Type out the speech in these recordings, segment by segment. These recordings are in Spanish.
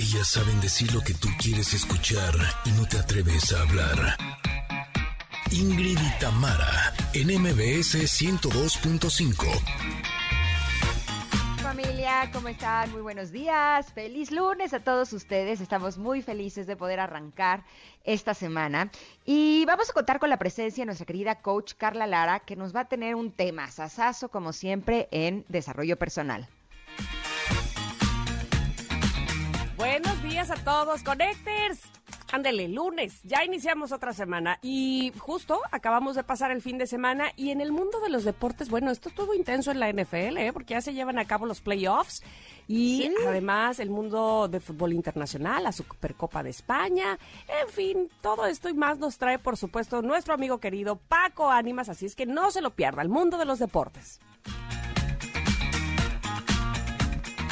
Ellas saben decir lo que tú quieres escuchar y no te atreves a hablar. Ingrid y Tamara, en MBS 102.5. Familia, ¿cómo están? Muy buenos días. Feliz lunes a todos ustedes. Estamos muy felices de poder arrancar esta semana. Y vamos a contar con la presencia de nuestra querida coach Carla Lara, que nos va a tener un tema sasazo, como siempre, en desarrollo personal. Buenos días a todos, Connectors. Ándele, lunes, ya iniciamos otra semana y justo acabamos de pasar el fin de semana y en el mundo de los deportes, bueno, esto estuvo intenso en la NFL, ¿eh? porque ya se llevan a cabo los playoffs y además el mundo de fútbol internacional, la Supercopa de España, en fin, todo esto y más nos trae, por supuesto, nuestro amigo querido Paco Ánimas, así es que no se lo pierda, el mundo de los deportes.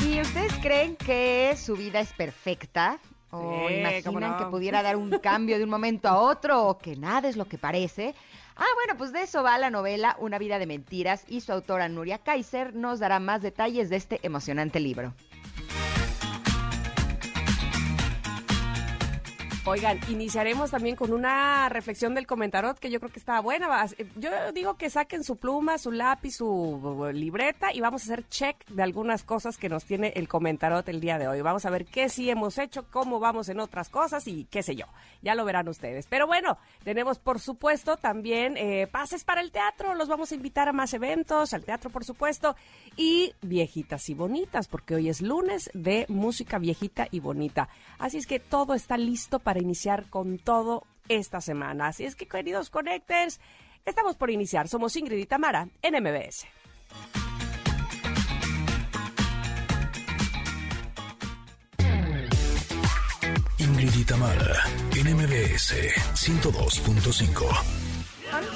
¿Y ustedes creen que su vida es perfecta? ¿O imaginan que pudiera dar un cambio de un momento a otro o que nada es lo que parece? Ah, bueno, pues de eso va la novela Una vida de mentiras y su autora Nuria Kaiser nos dará más detalles de este emocionante libro. Oigan, iniciaremos también con una reflexión del comentarot que yo creo que está buena. Yo digo que saquen su pluma, su lápiz, su libreta y vamos a hacer check de algunas cosas que nos tiene el comentarot el día de hoy. Vamos a ver qué sí hemos hecho, cómo vamos en otras cosas y qué sé yo. Ya lo verán ustedes. Pero bueno, tenemos por supuesto también eh, pases para el teatro. Los vamos a invitar a más eventos, al teatro por supuesto. Y viejitas y bonitas, porque hoy es lunes de música viejita y bonita. Así es que todo está listo para iniciar con todo esta semana. Así es que, queridos Connectors, estamos por iniciar. Somos Ingrid y Tamara en MBS. Ingrid y Tamara en MBS 102.5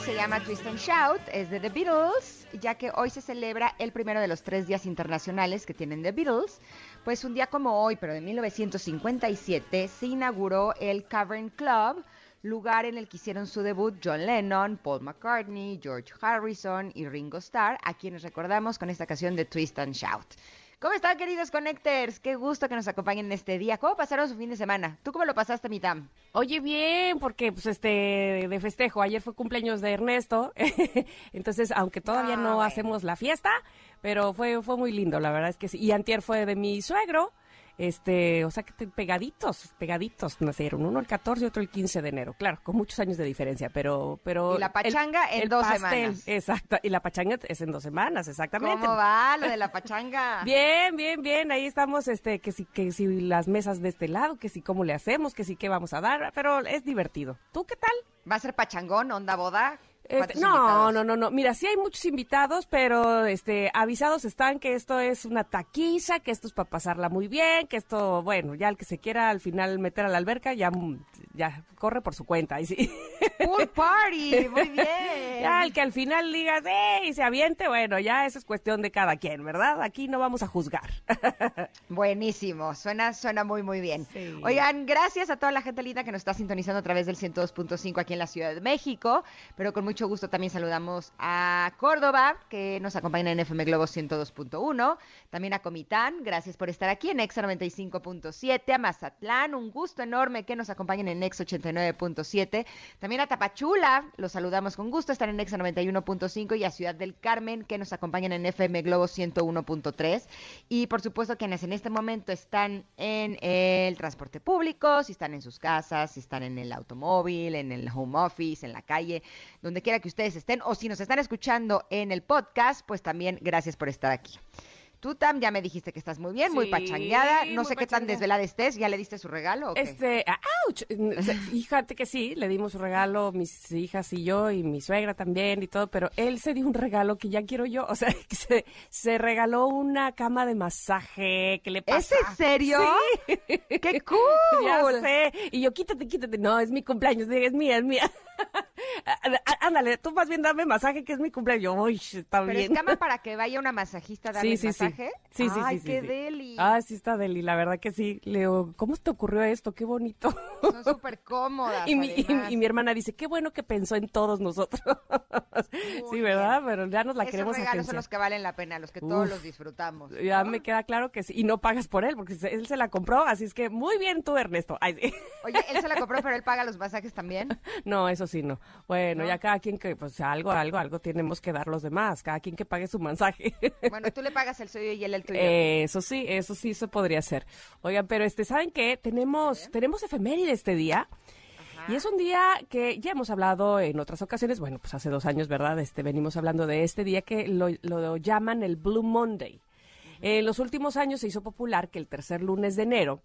se llama Twist and Shout, es de The Beatles, ya que hoy se celebra el primero de los tres días internacionales que tienen The Beatles. Pues un día como hoy, pero de 1957, se inauguró el Cavern Club, lugar en el que hicieron su debut John Lennon, Paul McCartney, George Harrison y Ringo Starr, a quienes recordamos con esta canción de Twist and Shout. ¿Cómo están, queridos Connectors? Qué gusto que nos acompañen en este día. ¿Cómo pasaron su fin de semana? ¿Tú cómo lo pasaste, Mitam? Oye, bien, porque pues este de festejo. Ayer fue cumpleaños de Ernesto, entonces aunque todavía no ah, hacemos la fiesta, pero fue fue muy lindo, la verdad es que sí. Y antier fue de mi suegro, este, o sea que pegaditos, pegaditos nacieron, uno el 14 y otro el 15 de enero, claro, con muchos años de diferencia, pero... pero y la pachanga en dos semanas. Exacto, y la pachanga es en dos semanas, exactamente. ¿Cómo va lo de la pachanga? bien, bien, bien, ahí estamos, este, que si, que si las mesas de este lado, que si cómo le hacemos, que si qué vamos a dar, pero es divertido. ¿Tú qué tal? ¿Va a ser pachangón, onda boda? Este, no, no, no, no. Mira, sí hay muchos invitados, pero este, avisados están que esto es una taquiza, que esto es para pasarla muy bien, que esto, bueno, ya el que se quiera al final meter a la alberca, ya, ya corre por su cuenta. Y sí. Pool party, muy bien. Ya el que al final diga, ¡eh! y se aviente, bueno, ya eso es cuestión de cada quien, ¿verdad? Aquí no vamos a juzgar. Buenísimo, suena, suena muy, muy bien. Oigan, gracias a toda la gente linda que nos está sintonizando a través del 102.5 aquí en la Ciudad de México, pero con mucho gusto también saludamos a Córdoba, que nos acompaña en FM Globo 102.1, también a Comitán, gracias por estar aquí en Exa 95.7, a Mazatlán, un gusto enorme que nos acompañen en Ex 89.7, también a Tapachula, los saludamos con gusto, están en Exa 91.5 y a Ciudad del Carmen, que nos acompañan en FM Globo 101.3 y por supuesto quienes en este momento están en el transporte público, si están en sus casas, si están en el automóvil, en el home office, en la calle, donde quiera que ustedes estén, o si nos están escuchando en el podcast, pues también gracias por estar aquí. Tú, Tam, ya me dijiste que estás muy bien, muy pachangueada. No sé qué tan desvelada estés. ¿Ya le diste su regalo? Este, ¡ouch! Fíjate que sí, le dimos su regalo, mis hijas y yo, y mi suegra también y todo, pero él se dio un regalo que ya quiero yo. O sea, que se, se regaló una cama de masaje. ¿Qué le pasa? ¿Es en serio? Sí. ¡Qué cool! ya sé. Y yo, quítate, quítate. No, es mi cumpleaños, es mía, es mía. ándale, tú más bien dame masaje, que es mi cumpleaños. Uy, está Pero bien. es cama para que vaya una masajista a darle Sí, sí, sí. masaje. Sí, sí, Ay, sí, qué sí. deli. Ah, sí está Deli, la verdad que sí. Leo, ¿cómo te ocurrió esto? Qué bonito. Son súper cómodas. Y mi, y- mi hermana dice, qué bueno que pensó en todos nosotros. sí, ¿verdad? Pero ya nos la Esos queremos regalos son los que valen la pena, los que todos los disfrutamos. Ya me queda claro que sí. Y no pagas por él, porque él se la compró. Así es que muy bien tú, Ernesto. Ay, sí. Oye, él se la compró, pero él paga los masajes también. No, eso sí, no. Bueno, ¿No? ya cada quien que, pues algo, algo, algo tenemos que dar los demás. Cada quien que pague su mensaje. Bueno, tú le pagas el suyo y él el tuyo. Eso sí, eso sí se podría hacer. Oigan, pero este, ¿saben qué? Tenemos, tenemos efeméride este día. Y es un día que ya hemos hablado en otras ocasiones, bueno, pues hace dos años, ¿verdad? Este, venimos hablando de este día que lo, lo llaman el Blue Monday. En los últimos años se hizo popular que el tercer lunes de enero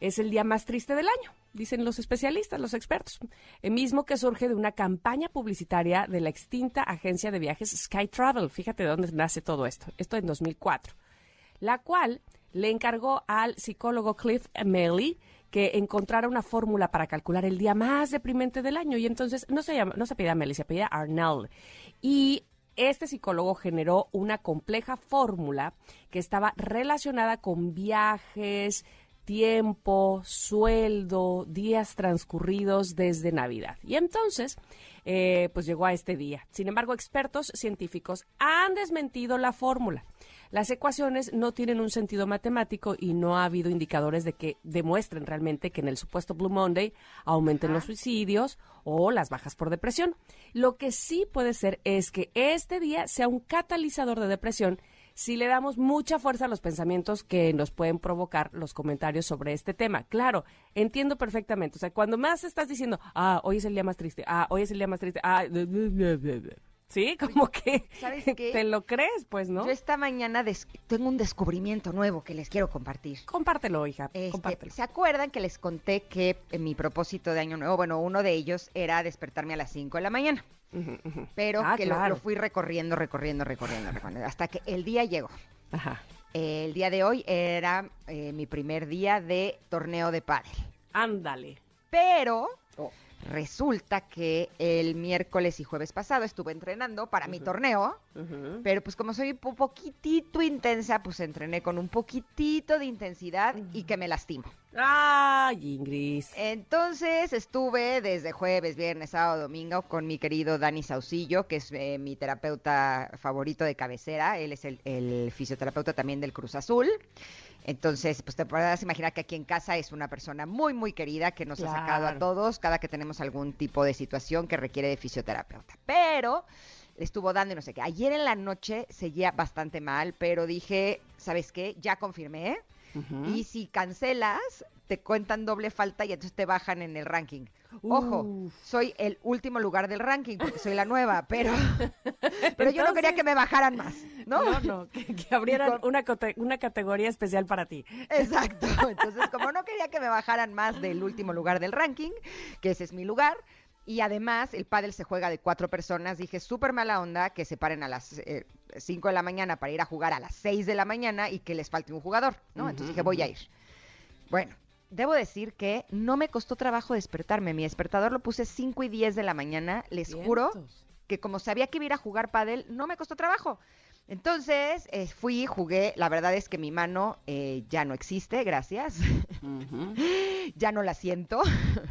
es el día más triste del año, dicen los especialistas, los expertos. El mismo que surge de una campaña publicitaria de la extinta agencia de viajes Sky Travel. Fíjate de dónde nace todo esto. Esto en 2004 la cual le encargó al psicólogo Cliff Melly que encontrara una fórmula para calcular el día más deprimente del año. Y entonces no se llama, no se pedía Melly, se pedía Arnell. Y este psicólogo generó una compleja fórmula que estaba relacionada con viajes, tiempo, sueldo, días transcurridos desde Navidad. Y entonces, eh, pues llegó a este día. Sin embargo, expertos científicos han desmentido la fórmula. Las ecuaciones no tienen un sentido matemático y no ha habido indicadores de que demuestren realmente que en el supuesto Blue Monday aumenten los suicidios o las bajas por depresión. Lo que sí puede ser es que este día sea un catalizador de depresión si le damos mucha fuerza a los pensamientos que nos pueden provocar los comentarios sobre este tema. Claro, entiendo perfectamente. O sea, cuando más estás diciendo, ah, hoy es el día más triste, ah, hoy es el día más triste, ah, sí, como que ¿Sabes qué? te lo crees, pues, ¿no? Yo esta mañana tengo un descubrimiento nuevo que les quiero compartir. Compártelo, hija, Este, compártelo. ¿Se acuerdan que les conté que en mi propósito de año nuevo, bueno, uno de ellos era despertarme a las 5 de la mañana, pero Ah, que lo- claro. lo, fui recorriendo, recorriendo, recorriendo, recorriendo, hasta que el día llegó. Ajá. El día de hoy era eh, mi primer día de torneo de pádel. Ándale. Pero resulta que el miércoles y jueves pasado estuve entrenando para mi torneo, pero pues como soy un poquitito intensa, pues entrené con un poquitito de intensidad y que me lastimo. Ay, Ingrid. Entonces estuve desde jueves, viernes, sábado, domingo con mi querido Dani Saucillo, que es eh, mi terapeuta favorito de cabecera. Él es el, el fisioterapeuta también del Cruz Azul. Entonces, pues te podrás imaginar que aquí en casa es una persona muy, muy querida que nos ha sacado a todos cada que tenemos algún tipo de situación que requiere de fisioterapeuta. Pero le estuvo dando y no sé qué. Ayer en la noche seguía bastante mal, pero dije, ¿sabes qué? Ya confirmé. Y si cancelas, te cuentan doble falta y entonces te bajan en el ranking. Ojo, Uf. soy el último lugar del ranking porque soy la nueva, pero, pero yo no quería que me bajaran más, ¿no? No, no, que, que abrieran con- una, una categoría especial para ti. Exacto. Entonces, como no quería que me bajaran más del último lugar del ranking, que ese es mi lugar, y además el pádel se juega de cuatro personas, dije súper mala onda que se paren a las 5 de la mañana para ir a jugar a las 6 de la mañana y que les falte un jugador, ¿no? Entonces dije, voy a ir. Bueno, debo decir que no me costó trabajo despertarme. Mi despertador lo puse 5 y 10 de la mañana, les juro que como sabía que iba a ir a jugar pádel, no me costó trabajo. Entonces eh, fui, jugué, la verdad es que mi mano eh, ya no existe, gracias, ya no la siento,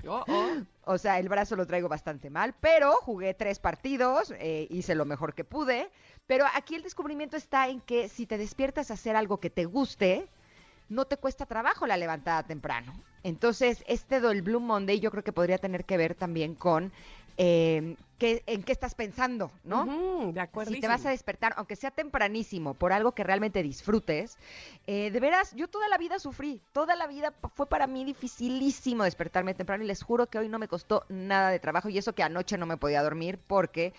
Oh, oh. o sea, el brazo lo traigo bastante mal, pero jugué tres partidos, eh, hice lo mejor que pude, pero aquí el descubrimiento está en que si te despiertas a hacer algo que te guste, no te cuesta trabajo la levantada temprano. Entonces, este del Blue Monday yo creo que podría tener que ver también con eh, qué- en qué estás pensando, ¿no? De acuerdo. Si te vas a despertar, aunque sea tempranísimo, por algo que realmente disfrutes, eh, de veras, yo toda la vida sufrí, toda la vida fue para mí dificilísimo despertarme temprano y les juro que hoy no me costó nada de trabajo y eso que anoche no me podía dormir porque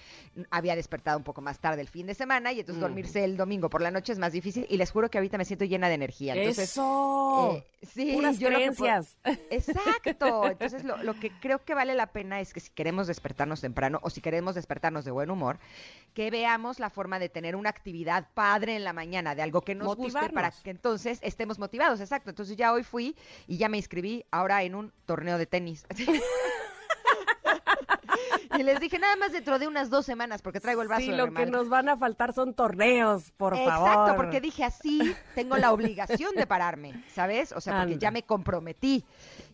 había despertado un poco más tarde el fin de semana y entonces dormirse el domingo por la noche es más difícil y les juro que ahorita me siento llena de energía. Entonces, Eso. eh, sí, Puras yo lo que puedo-. Exacto. Entonces, lo, lo que creo que vale la pena es que si queremos despertarnos temprano o si queremos despertarnos de buen humor, que veamos la forma de tener una actividad padre en la mañana, de algo que nos guste para Motivarnos. que entonces estemos motivados. Exacto. Entonces, ya hoy fui y ya me inscribí ahora en un torneo de tenis. y les dije, nada más dentro de unas dos semanas, porque traigo el vaso Sí, de lo que nos van a faltar son torneos, por favor. Exacto, porque dije así, tengo la obligación de pararme, ¿sabes? O sea, porque Anda. ya me comprometí.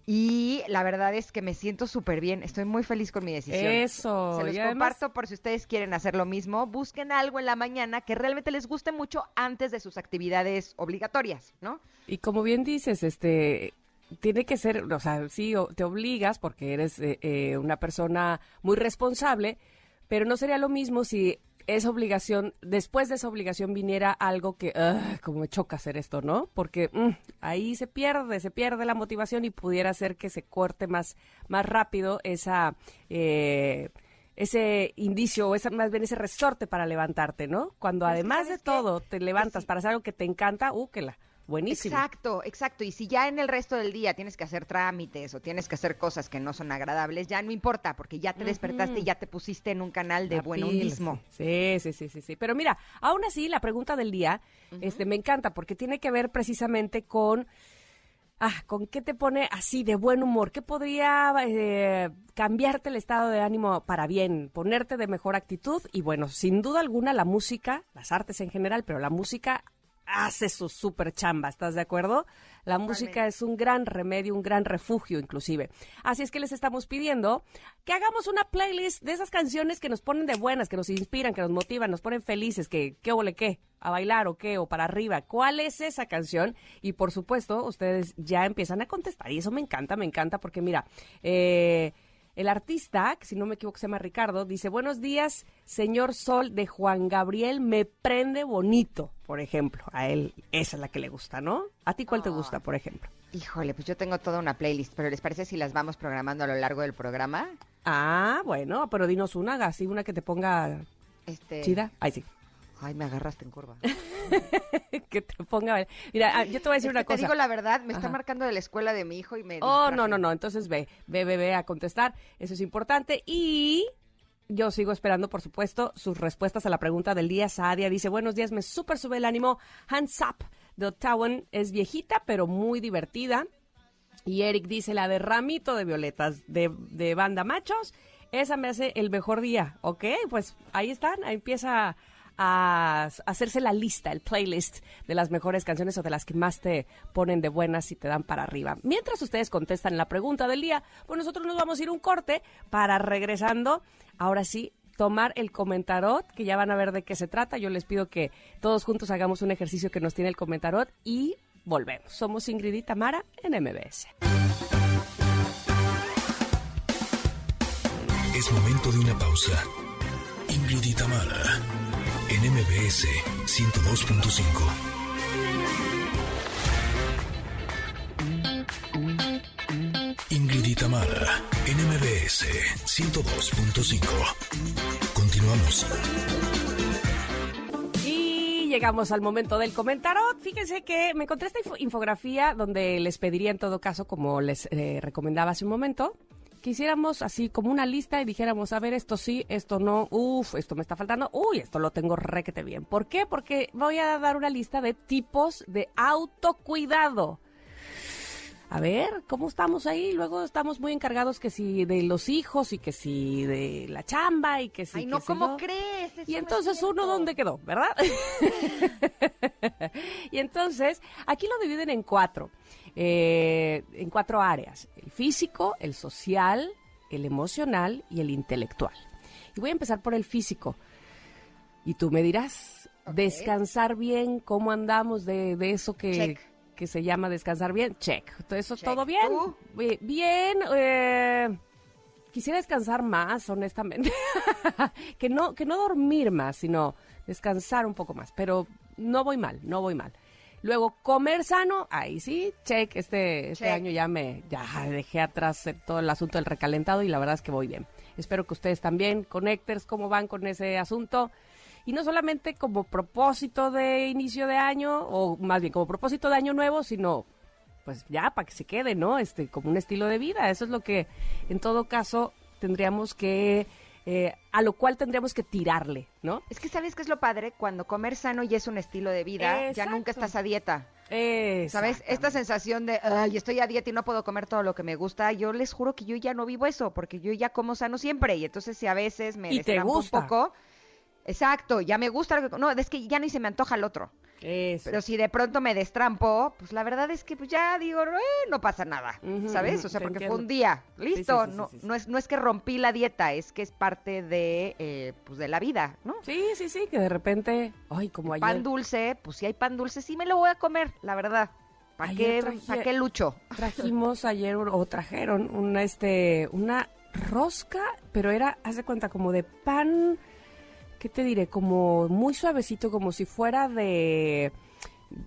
Y la verdad es que me siento súper bien. Estoy muy feliz con mi decisión. Eso. Se los además- comparto por si ustedes quieren hacer lo mismo. Busquen algo en la mañana que realmente les guste mucho antes de sus actividades obligatorias, ¿no? Y como bien dices, este tiene que ser, o sea, sí, te obligas porque eres eh, eh, una persona muy responsable, pero no sería lo mismo si esa obligación, después de esa obligación viniera algo que, "Ugh, como me choca hacer esto, ¿no? Porque mm, ahí se pierde, se pierde la motivación y pudiera ser que se corte más, más rápido esa... eh, ese indicio o esa, más bien ese resorte para levantarte, ¿no? Cuando Pero es que, además de todo te levantas sí. para hacer algo que te encanta, uh, que la buenísimo. Exacto, exacto. Y si ya en el resto del día tienes que hacer trámites o tienes que hacer cosas que no son agradables, ya no importa, porque ya te despertaste y ya te pusiste en un canal de buen hundismo. Sí, sí, sí, sí, sí. Pero mira, aún así la pregunta del día, este, me encanta porque tiene que ver precisamente con, ah, con qué te pone así de buen humor, qué podría eh, cambiarte el estado de ánimo para bien, ponerte de mejor actitud y bueno, sin duda alguna la música, las artes en general, pero la música hace su super chamba, ¿estás de acuerdo? La música es un gran remedio, un gran refugio inclusive. Así es que les estamos pidiendo que hagamos una playlist de esas canciones que nos ponen de buenas, que nos inspiran, que nos motivan, nos ponen felices, que qué ole qué, a bailar o qué, o para arriba. ¿Cuál es esa canción? Y por supuesto, ustedes ya empiezan a contestar y eso me encanta, me encanta porque mira, eh, el artista, que si no me equivoco se llama Ricardo, dice, buenos días, señor Sol de Juan Gabriel, me prende bonito, por ejemplo. A él, esa es la que le gusta, ¿no? ¿A ti cuál te gusta, por ejemplo? Híjole, pues yo tengo toda una playlist, pero ¿les parece si las vamos programando a lo largo del programa? Ah, bueno, pero dinos una, así una que te ponga Este... chida. Ay, sí. Ay, me agarraste en curva. que te ponga... Mira, ah, yo te voy a decir Es una que te cosa. digo la verdad, me está marcando de la escuela de mi hijo y me Oh, distraje. no, no, no. Entonces ve, ve, ve, ve a contestar. Eso es importante. Y yo sigo esperando, por supuesto, sus respuestas a la pregunta del día. Saadia dice, buenos días, me súper sube el ánimo. Hands Up de Ottawa es viejita, pero muy divertida. Y Eric dice, la de Ramito de Violetas de, de Banda Machos. Esa me hace el mejor día. Ok, pues ahí están. Ahí empieza a hacerse la lista, el playlist de las mejores canciones o de las que más te ponen de buenas y te dan para arriba. Mientras ustedes contestan la pregunta del día, pues nosotros nos vamos a ir un corte para regresando, ahora sí, tomar el comentarot, que ya van a ver de qué se trata. Yo les pido que todos juntos hagamos un ejercicio que nos tiene el comentarot y volvemos. Somos Ingrid y Tamara en MBS. Es momento de una pausa. Ingrid y Tamara, en MBS 102.5. Ingrid y Tamara, en MBS 102.5. Continuamos. Y llegamos al momento del comentarot. Fíjense que me encontré esta info- infografía donde les pediría en todo caso, como les eh, recomendaba hace un momento, que hiciéramos así como una lista y dijéramos, a ver, esto sí, esto no, uff, esto me está faltando, uy, esto lo tengo requete bien. ¿Por qué? Porque voy a dar una lista de tipos de autocuidado. A ver, ¿cómo estamos ahí? Luego estamos muy encargados que si de los hijos y que si de la chamba y que si... Ay, no, ¿cómo crees? Eso Y entonces uno dónde quedó, ¿verdad? y entonces aquí lo dividen en cuatro, eh, en cuatro áreas: el físico, el social, el emocional y el intelectual. Y voy a empezar por el físico. Y tú me dirás, descansar bien, ¿cómo andamos de, de eso que, Check. que se llama descansar bien? Check. Todo eso Check. todo bien. Bien. eh, quisiera descansar más, honestamente. que no que no dormir más, sino descansar un poco más. Pero no voy mal, no voy mal. Luego, comer sano, ahí sí, check. Este, este año ya me ya dejé atrás todo el asunto del recalentado y la verdad es que voy bien. Espero que ustedes también, Connectors, cómo van con ese asunto. Y no solamente como propósito de inicio de año, o más bien como propósito de año nuevo, sino pues ya para que se quede, ¿no? Este, como un estilo de vida. Eso es lo que en todo caso tendríamos que, eh, a lo cual tendríamos que tirarle, ¿no? Es que sabes qué es lo padre cuando comer sano ya es un estilo de vida, ya nunca estás a dieta. ¿Sabes? Esta sensación de, ay, estoy a dieta y no puedo comer todo lo que me gusta, yo les juro que yo ya no vivo eso, porque yo ya como sano siempre. Y entonces si a veces me destrampo un poco... Exacto, ya me gusta. No, es que ya ni se me antoja el otro. Pero si de pronto me destrampo, pues la verdad es que pues ya digo, eh, no pasa nada, ¿sabes? O sea, porque fue un día, listo, no, no, es, no es que rompí la dieta, es que es parte de, eh, pues de la vida, ¿no? Sí, sí, sí, que de repente, ay, como ayer. Pan dulce, pues si hay pan dulce, sí me lo voy a comer, la verdad. ¿Para qué, qué lucho? Trajimos ayer, o trajeron, una, este, una rosca, pero era, haz de cuenta, como de pan ¿qué te diré? Como muy suavecito, como si fuera de...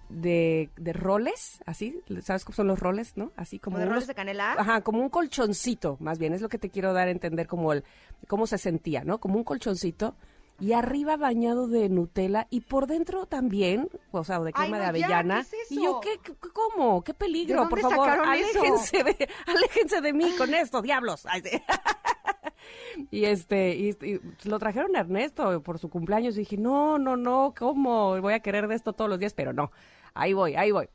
De, de, roles, así, ¿sabes cómo son los roles, no? Así como... ¿De roles de canela? Ajá, como un colchoncito, más bien, es lo que te quiero dar a entender como el, cómo se sentía, ¿no? Como un colchoncito y arriba bañado de Nutella y por dentro también, o sea, de crema de avellana. Y yo, ¿qué, cómo? ¿Qué peligro? por favor, aléjense de, aléjense de mí con esto, diablos. y este, y, lo trajeron a Ernesto por su cumpleaños. Dije, no, no, no, ¿cómo? Voy a querer de esto todos los días, pero no. Ahí voy, ahí voy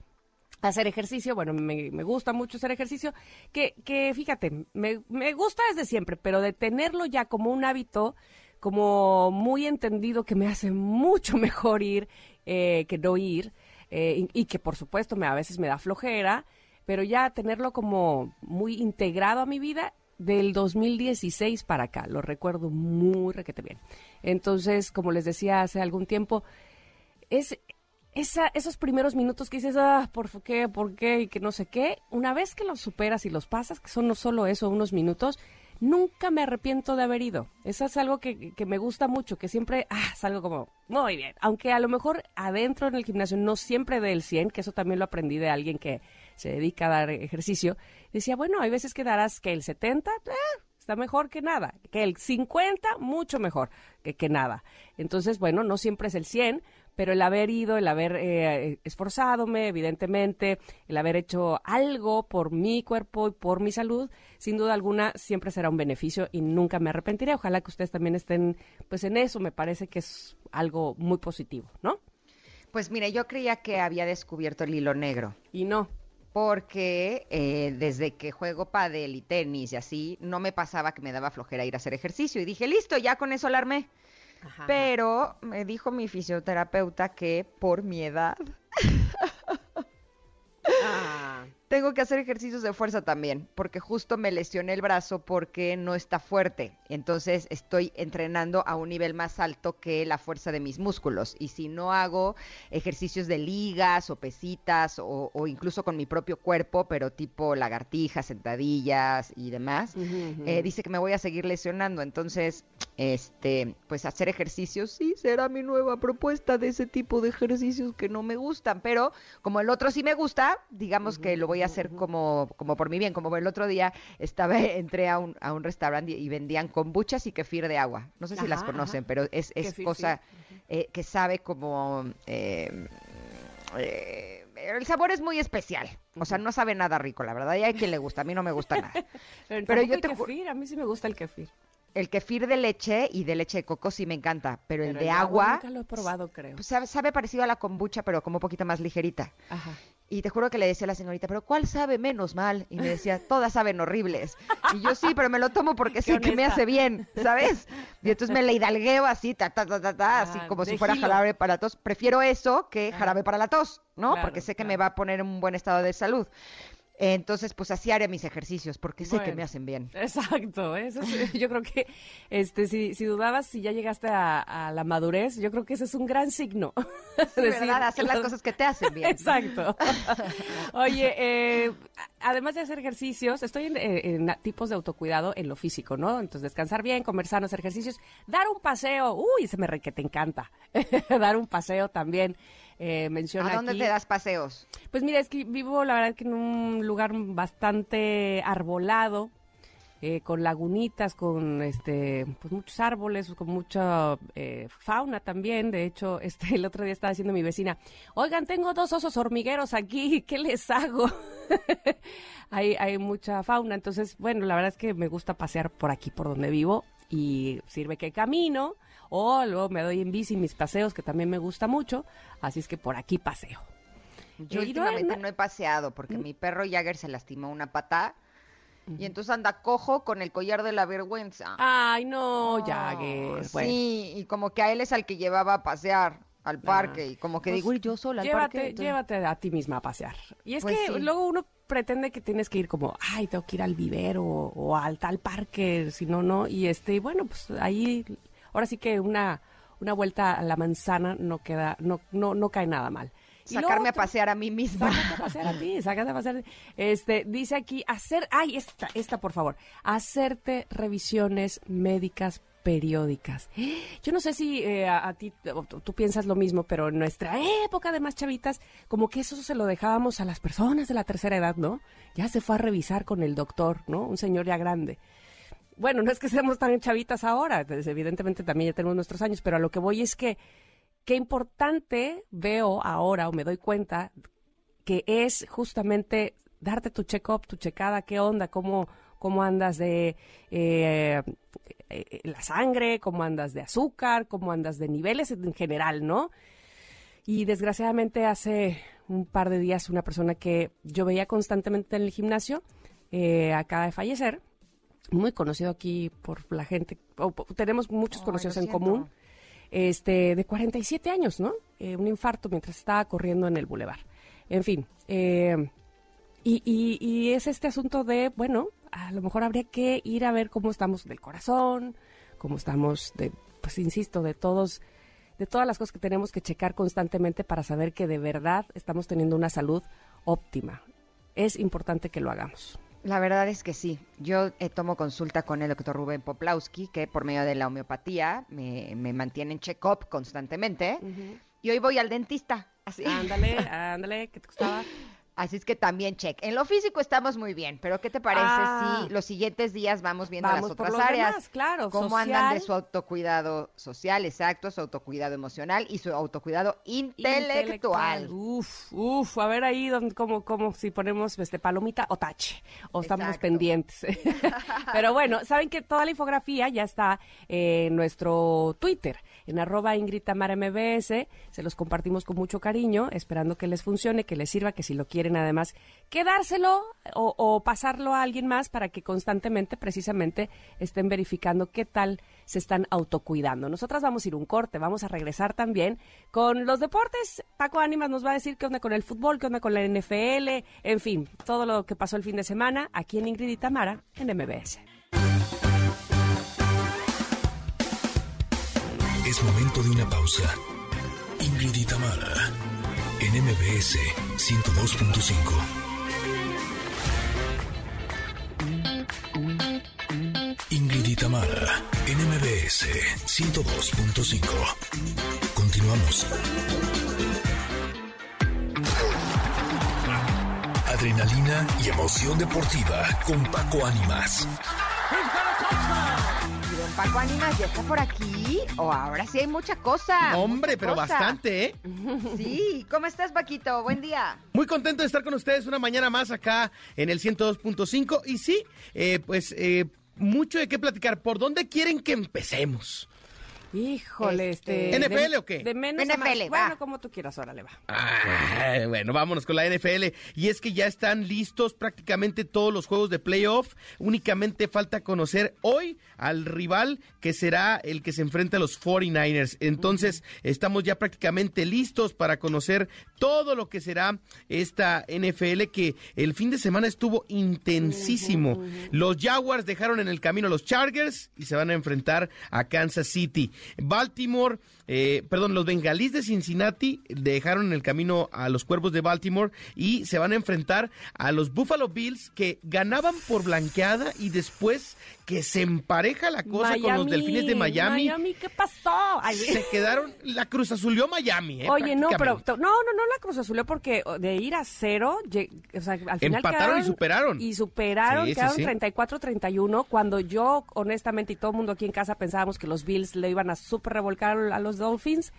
hacer ejercicio, bueno, me, gusta mucho hacer ejercicio, que, que fíjate, me, me, gusta desde siempre, pero de tenerlo ya como un hábito, como muy entendido que me hace mucho mejor ir eh, que no ir, eh, y, y, que por supuesto me, a veces me da flojera, pero ya tenerlo como muy integrado a mi vida del 2016 para acá, lo recuerdo muy requete bien. Entonces, como les decía hace algún tiempo, es esa, esos primeros minutos que dices, ah, ¿por qué? ¿Por qué? Y que no sé qué, una vez que los superas y los pasas, que son no solo eso, unos minutos, nunca me arrepiento de haber ido. Eso es algo que, que, me gusta mucho, que siempre ah, salgo como muy bien. Aunque a lo mejor adentro en el gimnasio no siempre del 100, que eso también lo aprendí de alguien que se dedica a dar ejercicio, decía, bueno, hay veces que darás que el 70, eh, está mejor que nada, que el 50, mucho mejor que, que nada. Entonces, bueno, no siempre es el 100, pero el haber ido, el haber eh, esforzadome, evidentemente, el haber hecho algo por mi cuerpo y por mi salud, sin duda alguna, siempre será un beneficio y nunca me arrepentiré. Ojalá que ustedes también estén, pues, en eso. Me parece que es algo muy positivo, ¿no? Pues mire, yo creía que había descubierto el hilo negro. Y no porque eh, desde que juego pádel y tenis y así, no me pasaba que me daba flojera ir a hacer ejercicio. Y dije, listo, ya con eso alarmé. Pero me dijo mi fisioterapeuta que por mi edad ah tengo que hacer ejercicios de fuerza también, porque justo me lesioné el brazo porque no está fuerte. Entonces estoy entrenando a un nivel más alto que la fuerza de mis músculos. Y si no hago ejercicios de ligas o pesitas o, incluso con mi propio cuerpo, pero tipo lagartijas, sentadillas y demás, eh, dice que me voy a seguir lesionando. Entonces, este, pues hacer ejercicios sí será mi nueva propuesta de ese tipo de ejercicios que no me gustan. Pero como el otro sí me gusta, digamos que lo voy a hacer como, como por mi bien. Como el otro día estaba, entré a un, a un restaurante y, vendían kombuchas y kefir de agua. No sé si las conocen, pero es, es cosa eh, que sabe como... Eh, eh, el sabor es muy especial. O sea, no sabe nada rico, la verdad. Y hay quien le gusta, a mí no me gusta nada. pero, yo te kefir, a mí sí me gusta el kefir. El kefir de leche y de leche de coco sí me encanta, pero, el de agua, nunca lo he probado, creo. Pues sabe, sabe, parecido a la kombucha, pero como un poquito más ligerita. Ajá. Y te juro que le decía a la señorita, pero ¿cuál sabe menos mal? Y me decía, todas saben horribles. Y yo sí, pero me lo tomo porque sé que me hace bien, ¿sabes? Y entonces me le hidalgueo así, ta, ta, ta, ta, ta así ah, como si fuera jarabe para la tos. Prefiero eso que ah. jarabe para la tos, ¿no? porque sé que me va a poner en un buen estado de salud. Entonces, pues así haré mis ejercicios, porque sé que me hacen bien. Exacto, eso yo creo que, este, si, si dudabas si ya llegaste a, la madurez, yo creo que ese es un gran signo. Sí, verdad, hacer las cosas que te hacen bien. Exacto. Oye, eh, además de hacer ejercicios, estoy eh, en, tipos de autocuidado en lo físico, ¿no? Entonces, descansar bien, comer sanos, ejercicios, dar un paseo, uy, se me re que te encanta, dar un paseo también eh, menciona ¿A dónde te das paseos? Pues mira, es que vivo la verdad que en un lugar bastante arbolado, eh, con lagunitas, con este, pues muchos árboles, con mucha eh, fauna también. De hecho, este, el otro día estaba diciendo mi vecina, oigan, tengo dos osos hormigueros aquí, ¿qué les hago? hay, hay mucha fauna, entonces, bueno, la verdad es que me gusta pasear por aquí, por donde vivo, y sirve que camino o luego me doy en bici mis paseos, que también me gusta mucho, así es que por aquí paseo. Yo y últimamente no- no he paseado porque mi perro Jagger se lastimó una pata y entonces anda cojo con el collar de la vergüenza. Ay, no, Oh, Jagger. Bueno, Sí, y como que a él es al que llevaba a pasear al parque y como que Pues, digo, "Uy, yo sola al llévate, parque. entonces- llévate a ti misma a pasear. Y es Pues que sí. luego uno pretende que tienes que ir como, ay, tengo que ir al vivero o al tal parque, si no, no. Y este, bueno, pues ahí, ahora sí que una, una vuelta a la manzana no queda, no, no, no cae nada mal. Y Sacarme a pasear a mí misma. Sácate a pasear a ti, sácate a pasear. Este, dice aquí, hacer, ay, esta, esta, por favor, hacerte revisiones médicas periódicas. Yo no sé si eh, a, a ti tú, tú piensas lo mismo, pero en nuestra época de más chavitas, como que eso se lo dejábamos a las personas de la tercera edad, ¿no? Ya se fue a revisar con el doctor, ¿no? Un señor ya grande. Bueno, no es que seamos tan chavitas ahora, pues, evidentemente también ya tenemos nuestros años, pero a lo que voy es que qué importante veo ahora o me doy cuenta que es justamente darte tu check-up, tu checada, qué onda, cómo, cómo andas de eh, eh, la sangre, cómo andas de azúcar, cómo andas de niveles en general, ¿no? Y desgraciadamente hace un par de días una persona que yo veía constantemente en el gimnasio eh, acaba de fallecer, muy conocido aquí por la gente, o tenemos muchos conocidos en común, este, de 47 años, ¿no? Eh, un infarto mientras estaba corriendo en el bulevar. En fin, eh, y, y- y es este asunto de, bueno, a lo mejor habría que ir a ver cómo estamos del corazón, cómo estamos de, pues insisto, de todos, de todas las cosas que tenemos que checar constantemente para saber que de verdad estamos teniendo una salud óptima. Es importante que lo hagamos. La verdad es que sí. Yo eh, tomo consulta con el doctor Rubén Poplawski, que por medio de la homeopatía me, me mantiene en check-up constantemente. Y hoy voy al dentista. Así. Ándale, ándale, ¿qué te costaba? Así es que también check. En lo físico estamos muy bien, pero ¿qué te parece Ah. si los siguientes días vamos viendo Vamos las por otras los áreas? demás, claro, ¿Cómo andan de su autocuidado social, exacto, su autocuidado emocional y su autocuidado intelectual? Uf, uf, a ver ahí donde, como, como si ponemos este palomita o tache, o estamos pendientes. Pero bueno, saben que toda la infografía ya está en nuestro Twitter, en arroba Ingrid Tamara MBS, se los compartimos con mucho cariño, esperando que les funcione, que les sirva, que si lo quieren además quedárselo o, o pasarlo a alguien más para que constantemente, precisamente, estén verificando qué tal se están autocuidando. Nosotras vamos a ir un corte, vamos a regresar también con los deportes. Paco Ánimas nos va a decir qué onda con el fútbol, qué onda con la NFL, en fin, todo lo que pasó el fin de semana aquí en Ingrid y Tamara en MBS. Es momento de una pausa. Ingrid y en MBS 102.5. Ingrid y en MBS 102.5. Continuamos. Adrenalina y emoción deportiva con Paco Ánimas. ¿Y don Paco Ánimas ya está por aquí? ¿O ahora sí hay mucha cosa? Hombre, mucha pero cosa. bastante, ¿eh? Sí, ¿cómo estás, Paquito? Buen día. Muy contento de estar con ustedes una mañana más acá en el 102.5. Y sí, eh, pues eh, mucho de qué platicar. ¿Por dónde quieren que empecemos? Híjole, Este, este... ¿NFL de- o qué? De menos a más. NFL, va. Bueno, como tú quieras, órale, va. Ah, bueno, vámonos con la NFL. Y es que ya están listos prácticamente todos los juegos de playoff. Únicamente falta conocer hoy al rival que será el que se enfrenta a los 49ers. Entonces, estamos ya prácticamente listos para conocer todo lo que será esta NFL que el fin de semana estuvo intensísimo. Los Jaguars dejaron en el camino a los Chargers y se van a enfrentar a Kansas City. Baltimore, eh, perdón, los Bengalís de Cincinnati dejaron en el camino a los Cuervos de Baltimore y se van a enfrentar a los Buffalo Bills que ganaban por blanqueada y después que se empareja la cosa con los Delfines de Miami. Miami, ¿qué pasó? Ay, Se quedaron, la Cruz Azulió Miami, ¿eh? Oye, no, pero no, no, no la Cruz Azul porque de ir a cero, lle- o sea, al final Empataron y superaron. Y superaron, Sí, sí, quedaron sí. 34-31, cuando yo, honestamente, y todo el mundo aquí en casa pensábamos que los Bills le iban a súper revolcar a los Dolphins.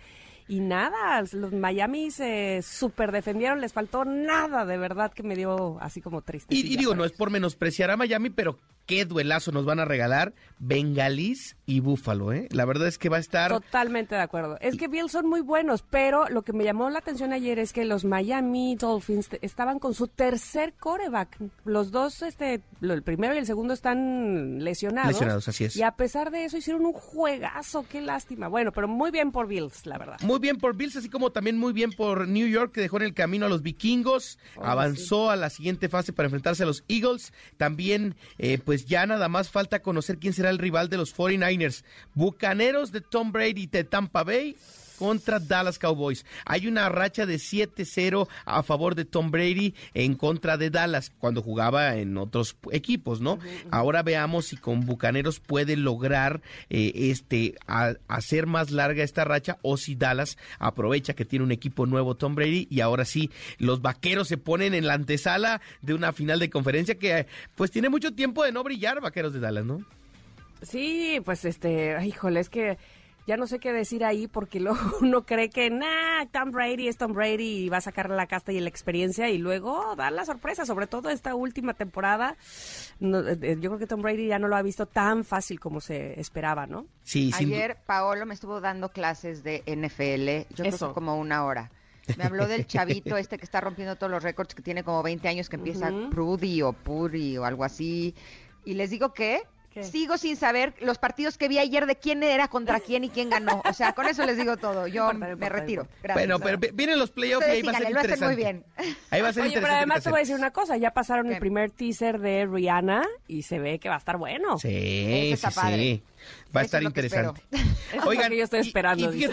Y nada, los Miami se súper defendieron, les faltó nada, de verdad que me dio así como triste. Y, y digo, no es por menospreciar a Miami, pero qué duelazo nos van a regalar Bengalís y Búfalo, ¿eh? La verdad es que va a estar... Totalmente de acuerdo. Es que Bills son muy buenos, pero lo que me llamó la atención ayer es que los Miami Dolphins estaban con su tercer coreback. Los dos, este, el primero y el segundo están lesionados. Lesionados, así es. Y a pesar de eso hicieron un juegazo, qué lástima. Bueno, pero muy bien por Bills, la verdad. Muy bien por Bills, así como también muy bien por New York, que dejó en el camino a los vikingos, avanzó a la siguiente fase para enfrentarse a los Eagles. También, eh, pues ya nada más falta conocer quién será el rival de los 49ers. Bucaneros de Tom Brady de Tampa Bay contra Dallas Cowboys. Hay una racha de 7-0 a favor de Tom Brady en contra de Dallas cuando jugaba en otros equipos, ¿no? Ahora veamos si con Bucaneros puede lograr eh, este hacer más larga esta racha o si Dallas aprovecha que tiene un equipo nuevo Tom Brady y ahora sí los vaqueros se ponen en la antesala de una final de conferencia que pues tiene mucho tiempo de no brillar vaqueros de Dallas, ¿no? Sí, pues este, híjole, es que ya no sé qué decir ahí porque luego uno cree que, nah, Tom Brady es Tom Brady y va a sacar la casta y la experiencia y luego dar la sorpresa, sobre todo esta última temporada. Eh, eh, yo creo que Tom Brady ya no lo ha visto tan fácil como se esperaba, ¿no? Sí, Ayer Paolo me estuvo dando clases de NFL, yo creo que como una hora. Me habló del chavito este que está rompiendo todos los récords, que tiene como 20 años, que empieza Prudy o Puri o algo así. Y les digo que Sigo sin saber los partidos que vi ayer de quién era contra quién y quién ganó. O sea, con eso les digo todo. Yo me retiro. Bueno, pero vienen los playoffs y ahí va a ser interesante. muy bien. Ahí va a ser Oye, pero además te voy a decir una cosa. Ya pasaron el primer teaser de Rihanna y se ve que va a estar bueno. Sí, sí, sí. Va a estar interesante. Oigan, yo estoy esperando. Y,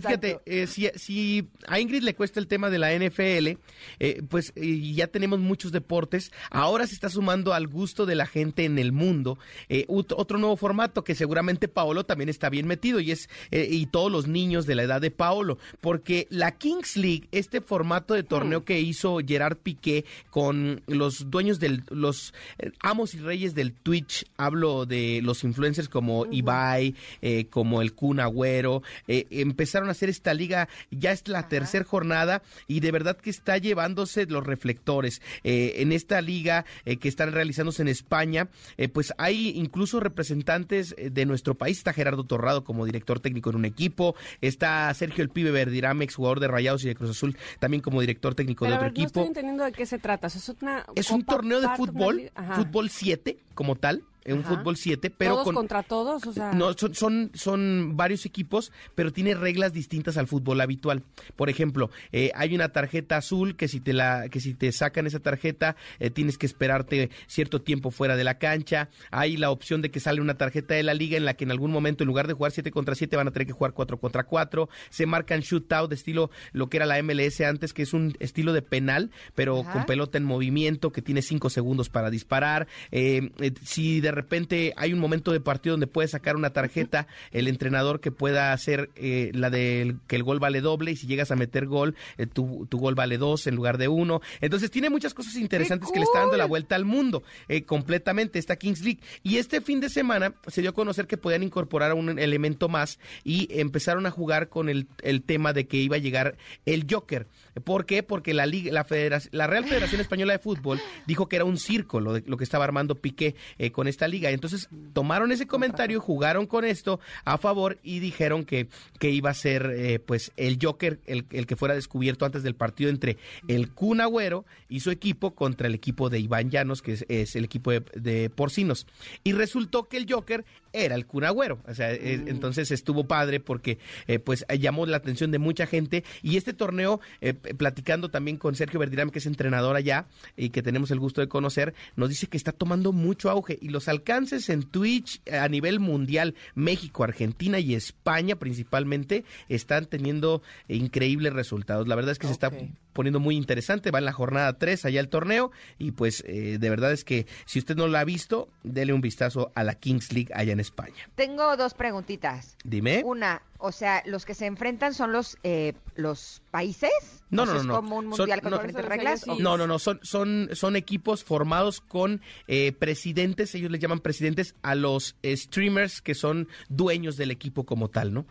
fíjate, eh, si, a Ingrid le cuesta el tema de la NFL, eh, pues ya tenemos muchos deportes. Ahora se está sumando al gusto de la gente en el mundo eh, otro nuevo formato que seguramente Paolo también está bien metido y es y todos los niños de la edad de Paolo, porque la Kings League, este formato de torneo mm. que hizo Gerard Piqué con los dueños de los amos y reyes del Twitch, hablo de los influencers como Ibai, eh, como el Kun Agüero, eh, empezaron a hacer esta liga, ya es la tercera jornada y de verdad que está llevándose los reflectores. Eh, en esta liga que están realizándose en España, pues hay incluso representantes de nuestro país, está Gerardo Torrado como director técnico en un equipo, está Sergio El Pibe Verdirame, ex jugador de Rayados y de Cruz Azul, también como director técnico de otro equipo. No estoy entendiendo de qué se trata, es, es un torneo de fútbol, fútbol 7 como tal, en un fútbol 7, pero ¿Todos contra todos, o sea... No, son, son, varios equipos, pero tiene reglas distintas al fútbol habitual. Por ejemplo, eh, hay una tarjeta azul que si te la que si te sacan esa tarjeta eh, tienes que esperarte cierto tiempo fuera de la cancha. Hay la opción de que sale una tarjeta de la liga en la que en algún momento en lugar de jugar 7 contra 7 van a tener que jugar 4 contra 4. Se marcan shootout de estilo lo que era la MLS antes, que es un estilo de penal, pero con pelota en movimiento que tiene 5 segundos para disparar. Eh, si de repente hay un momento de partido donde puede sacar una tarjeta el entrenador que pueda hacer eh, la de que el gol vale doble y si llegas a meter gol, eh, tu, gol vale dos en lugar de uno. Entonces tiene muchas cosas interesantes que le está dando la vuelta al mundo eh, completamente esta Kings League. Y este fin de semana se dio a conocer que podían incorporar un elemento más y empezaron a jugar con el, el tema de que iba a llegar el Joker. ¿Por qué? Porque la, Liga, la, la Real Federación Española de Fútbol dijo que era un circo lo, lo que estaba armando Piqué con esta liga. Entonces tomaron ese comentario, jugaron con esto a favor y dijeron que, que iba a ser eh, pues el Joker el, el, que fuera descubierto antes del partido entre el Kun Agüero y su equipo contra el equipo de Iván Llanos, que es, el equipo de, Porcinos. Y resultó que el Joker era el Kun Agüero. O sea, eh, mm. entonces estuvo padre porque eh, pues llamó la atención de mucha gente y este torneo, platicando también con Sergio Verdirame, que es entrenador allá y que tenemos el gusto de conocer, nos dice que está tomando mucho auge y los alcances en Twitch a nivel mundial, México, Argentina y España principalmente, están teniendo increíbles resultados. La verdad es que se está poniendo muy interesante. Va en la jornada 3 allá el torneo y pues eh, de verdad es que si usted no lo ha visto, dele un vistazo a la Kings League allá en España. Tengo dos preguntitas. Dime. Una, o sea, los que se enfrentan son los eh, los países. No, no, no, no. como un mundial con diferentes reglas. No, no, no. Son son son equipos formados con eh, presidentes. Ellos les llaman presidentes a los streamers que son dueños del equipo como tal, ¿no?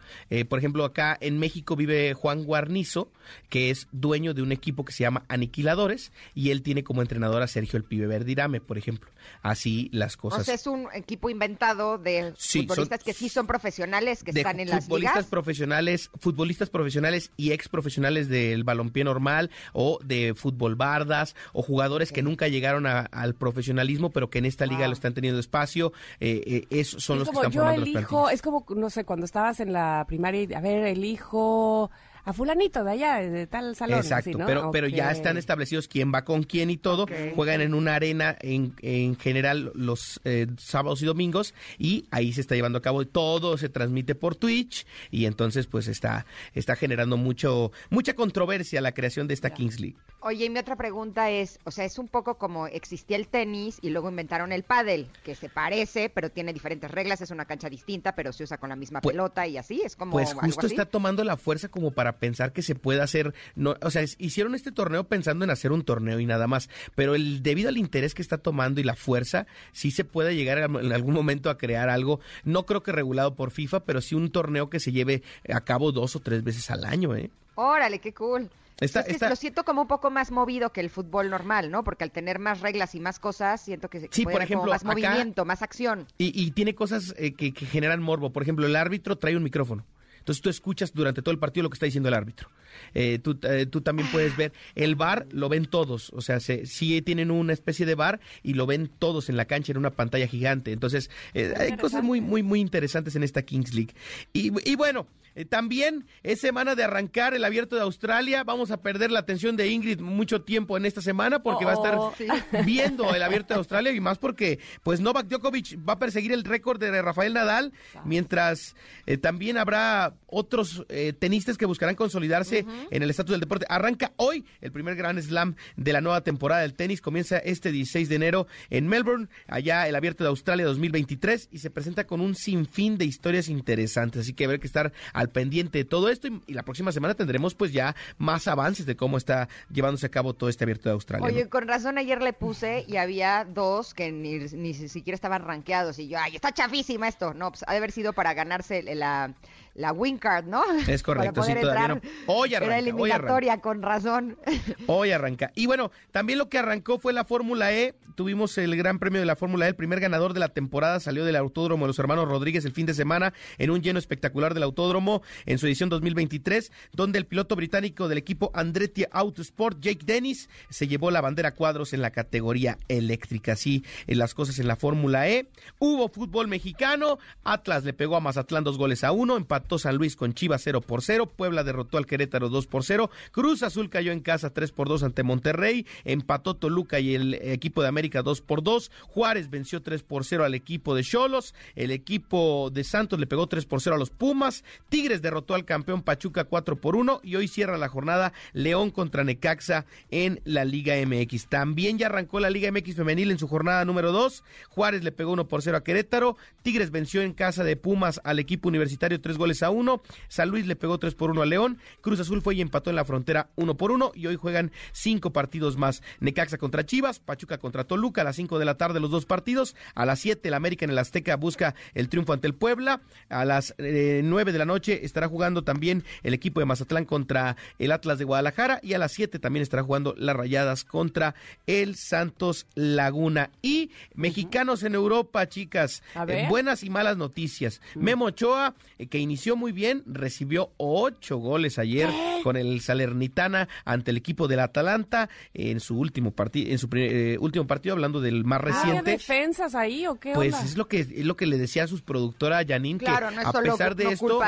por ejemplo, acá en México vive Juan Guarnizo, que es dueño de un equipo que se llama Aniquiladores y él tiene como entrenador a Sergio el Pibe Verdirame, por ejemplo. Así las cosas. O sea, es un equipo inventado de futbolistas que sí son profesionales, que están en las futbolistas profesionales, futbolistas profesionales y ex profesionales del balompié normal o de fútbol bardas o jugadores que nunca llegaron al profesionalismo, pero que en esta liga lo están teniendo espacio. Eh, eh son los que están formando los Es como, no sé, cuando estabas en la primaria, a ver, el hijo a fulanito de allá, de tal salón. Exacto, pero, pero ya están establecidos quién va con quién y todo. Juegan en una arena en, en general los eh, sábados y domingos y ahí se está llevando a cabo todo, se transmite por Twitch y entonces pues está, está generando mucho, mucha controversia la creación de esta Kings League. Oye, y mi otra pregunta es, o sea, es un poco como existía el tenis y luego inventaron el pádel, que se parece, pero tiene diferentes reglas, es una cancha distinta, pero se usa con la misma pues pelota y así, es como Pues justo está tomando la fuerza como para pensar que se puede hacer, no, o sea, hicieron este torneo pensando en hacer un torneo y nada más, pero el debido al interés que está tomando y la fuerza, sí se puede llegar en algún momento a crear algo, no creo que regulado por FIFA, pero sí un torneo que se lleve a cabo dos o tres veces al año, ¿eh? Órale, qué cool. Lo siento como un poco más movido que el fútbol normal, ¿no? Porque al tener más reglas y más cosas, siento que, sí, por ejemplo, más movimiento, más acción. Y, tiene cosas eh, que, que, generan morbo. Por ejemplo, el árbitro trae un micrófono. Entonces tú escuchas durante todo el partido lo que está diciendo el árbitro. Eh, tú, eh, tú, también puedes ver, el bar lo ven todos, o sea, se, sí tienen una especie de bar y lo ven todos en la cancha en una pantalla gigante. Entonces, eh, hay cosas muy, muy, muy interesantes en esta Kings League. Y, y bueno, eh, también es semana de arrancar el abierto de Australia. Vamos a perder la atención de Ingrid mucho tiempo en esta semana porque va a estar oh. viendo el abierto de Australia y más porque pues Novak Djokovic va a perseguir el récord de Rafael Nadal, mientras eh, también habrá otros eh, tenistas que buscarán consolidarse en el estatus del deporte. Arranca hoy el primer Grand Slam de la nueva temporada del tenis. Comienza este 16 de enero en Melbourne, allá el abierto de Australia 2023 y se presenta con un sinfín de historias interesantes. Así que habrá que estar al pendiente de todo esto y, la próxima semana tendremos pues ya más avances de cómo está llevándose a cabo todo este abierto de Australia. Oye, con razón ayer le puse y había dos que ni, ni siquiera estaban rankeados y yo, ay, está chafísima esto. No, pues ha de haber sido para ganarse la la win card, ¿no? Es correcto, sí, todavía no. Hoy arranca. Era eliminatoria, con razón. Hoy arranca. Y bueno, también lo que arrancó fue la Fórmula E. Tuvimos el Gran Premio de la Fórmula E. El primer ganador de la temporada salió del Autódromo de los Hermanos Rodríguez el fin de semana en un lleno espectacular del Autódromo en su edición 2023, donde el piloto británico del equipo Andretti Autosport, Jake Dennis, se llevó la bandera cuadros en la categoría eléctrica. Así en las cosas en la Fórmula E. Hubo fútbol mexicano. Atlas le pegó a Mazatlán dos goles a uno. Empató San Luis con Chivas 0 por 0. Puebla derrotó al Querétaro 2 por 0. Cruz Azul cayó en casa 3 por 2 ante Monterrey. Empató Toluca y el equipo de América 2 por 2. Juárez venció 3 por 0 al equipo de Cholos. El equipo de Santos le pegó 3 por 0 a los Pumas. Tigres derrotó al campeón Pachuca 4 por 1. Y hoy cierra la jornada León contra Necaxa en la Liga MX. También ya arrancó la Liga MX femenil en su jornada número 2. Juárez le pegó 1 por 0 a Querétaro. Tigres venció en casa de Pumas al equipo universitario 3 goles a 1. San Luis le pegó 3 por 1 a León. Cruz Azul fue y empató en la frontera 1 por 1. Y hoy juegan cinco partidos más. Necaxa contra Chivas, Pachuca contra Toluca a las 5 de la tarde los dos partidos. A las 7 el América en el Azteca busca el triunfo ante el Puebla. A las eh, 9 de la noche estará jugando también el equipo de Mazatlán contra el Atlas de Guadalajara. Y a las 7 también estará jugando las Rayadas contra el Santos Laguna. Y mexicanos en Europa, chicas. Eh, buenas y malas noticias. Memo Ochoa, eh, que inició muy bien, recibió ocho goles ayer con el Salernitana ante el equipo del Atalanta en su último partido, en su eh, último partido, hablando del más reciente. defensas ahí o qué? Pues es lo que es lo que le decía a sus productora Janine que a pesar de esto,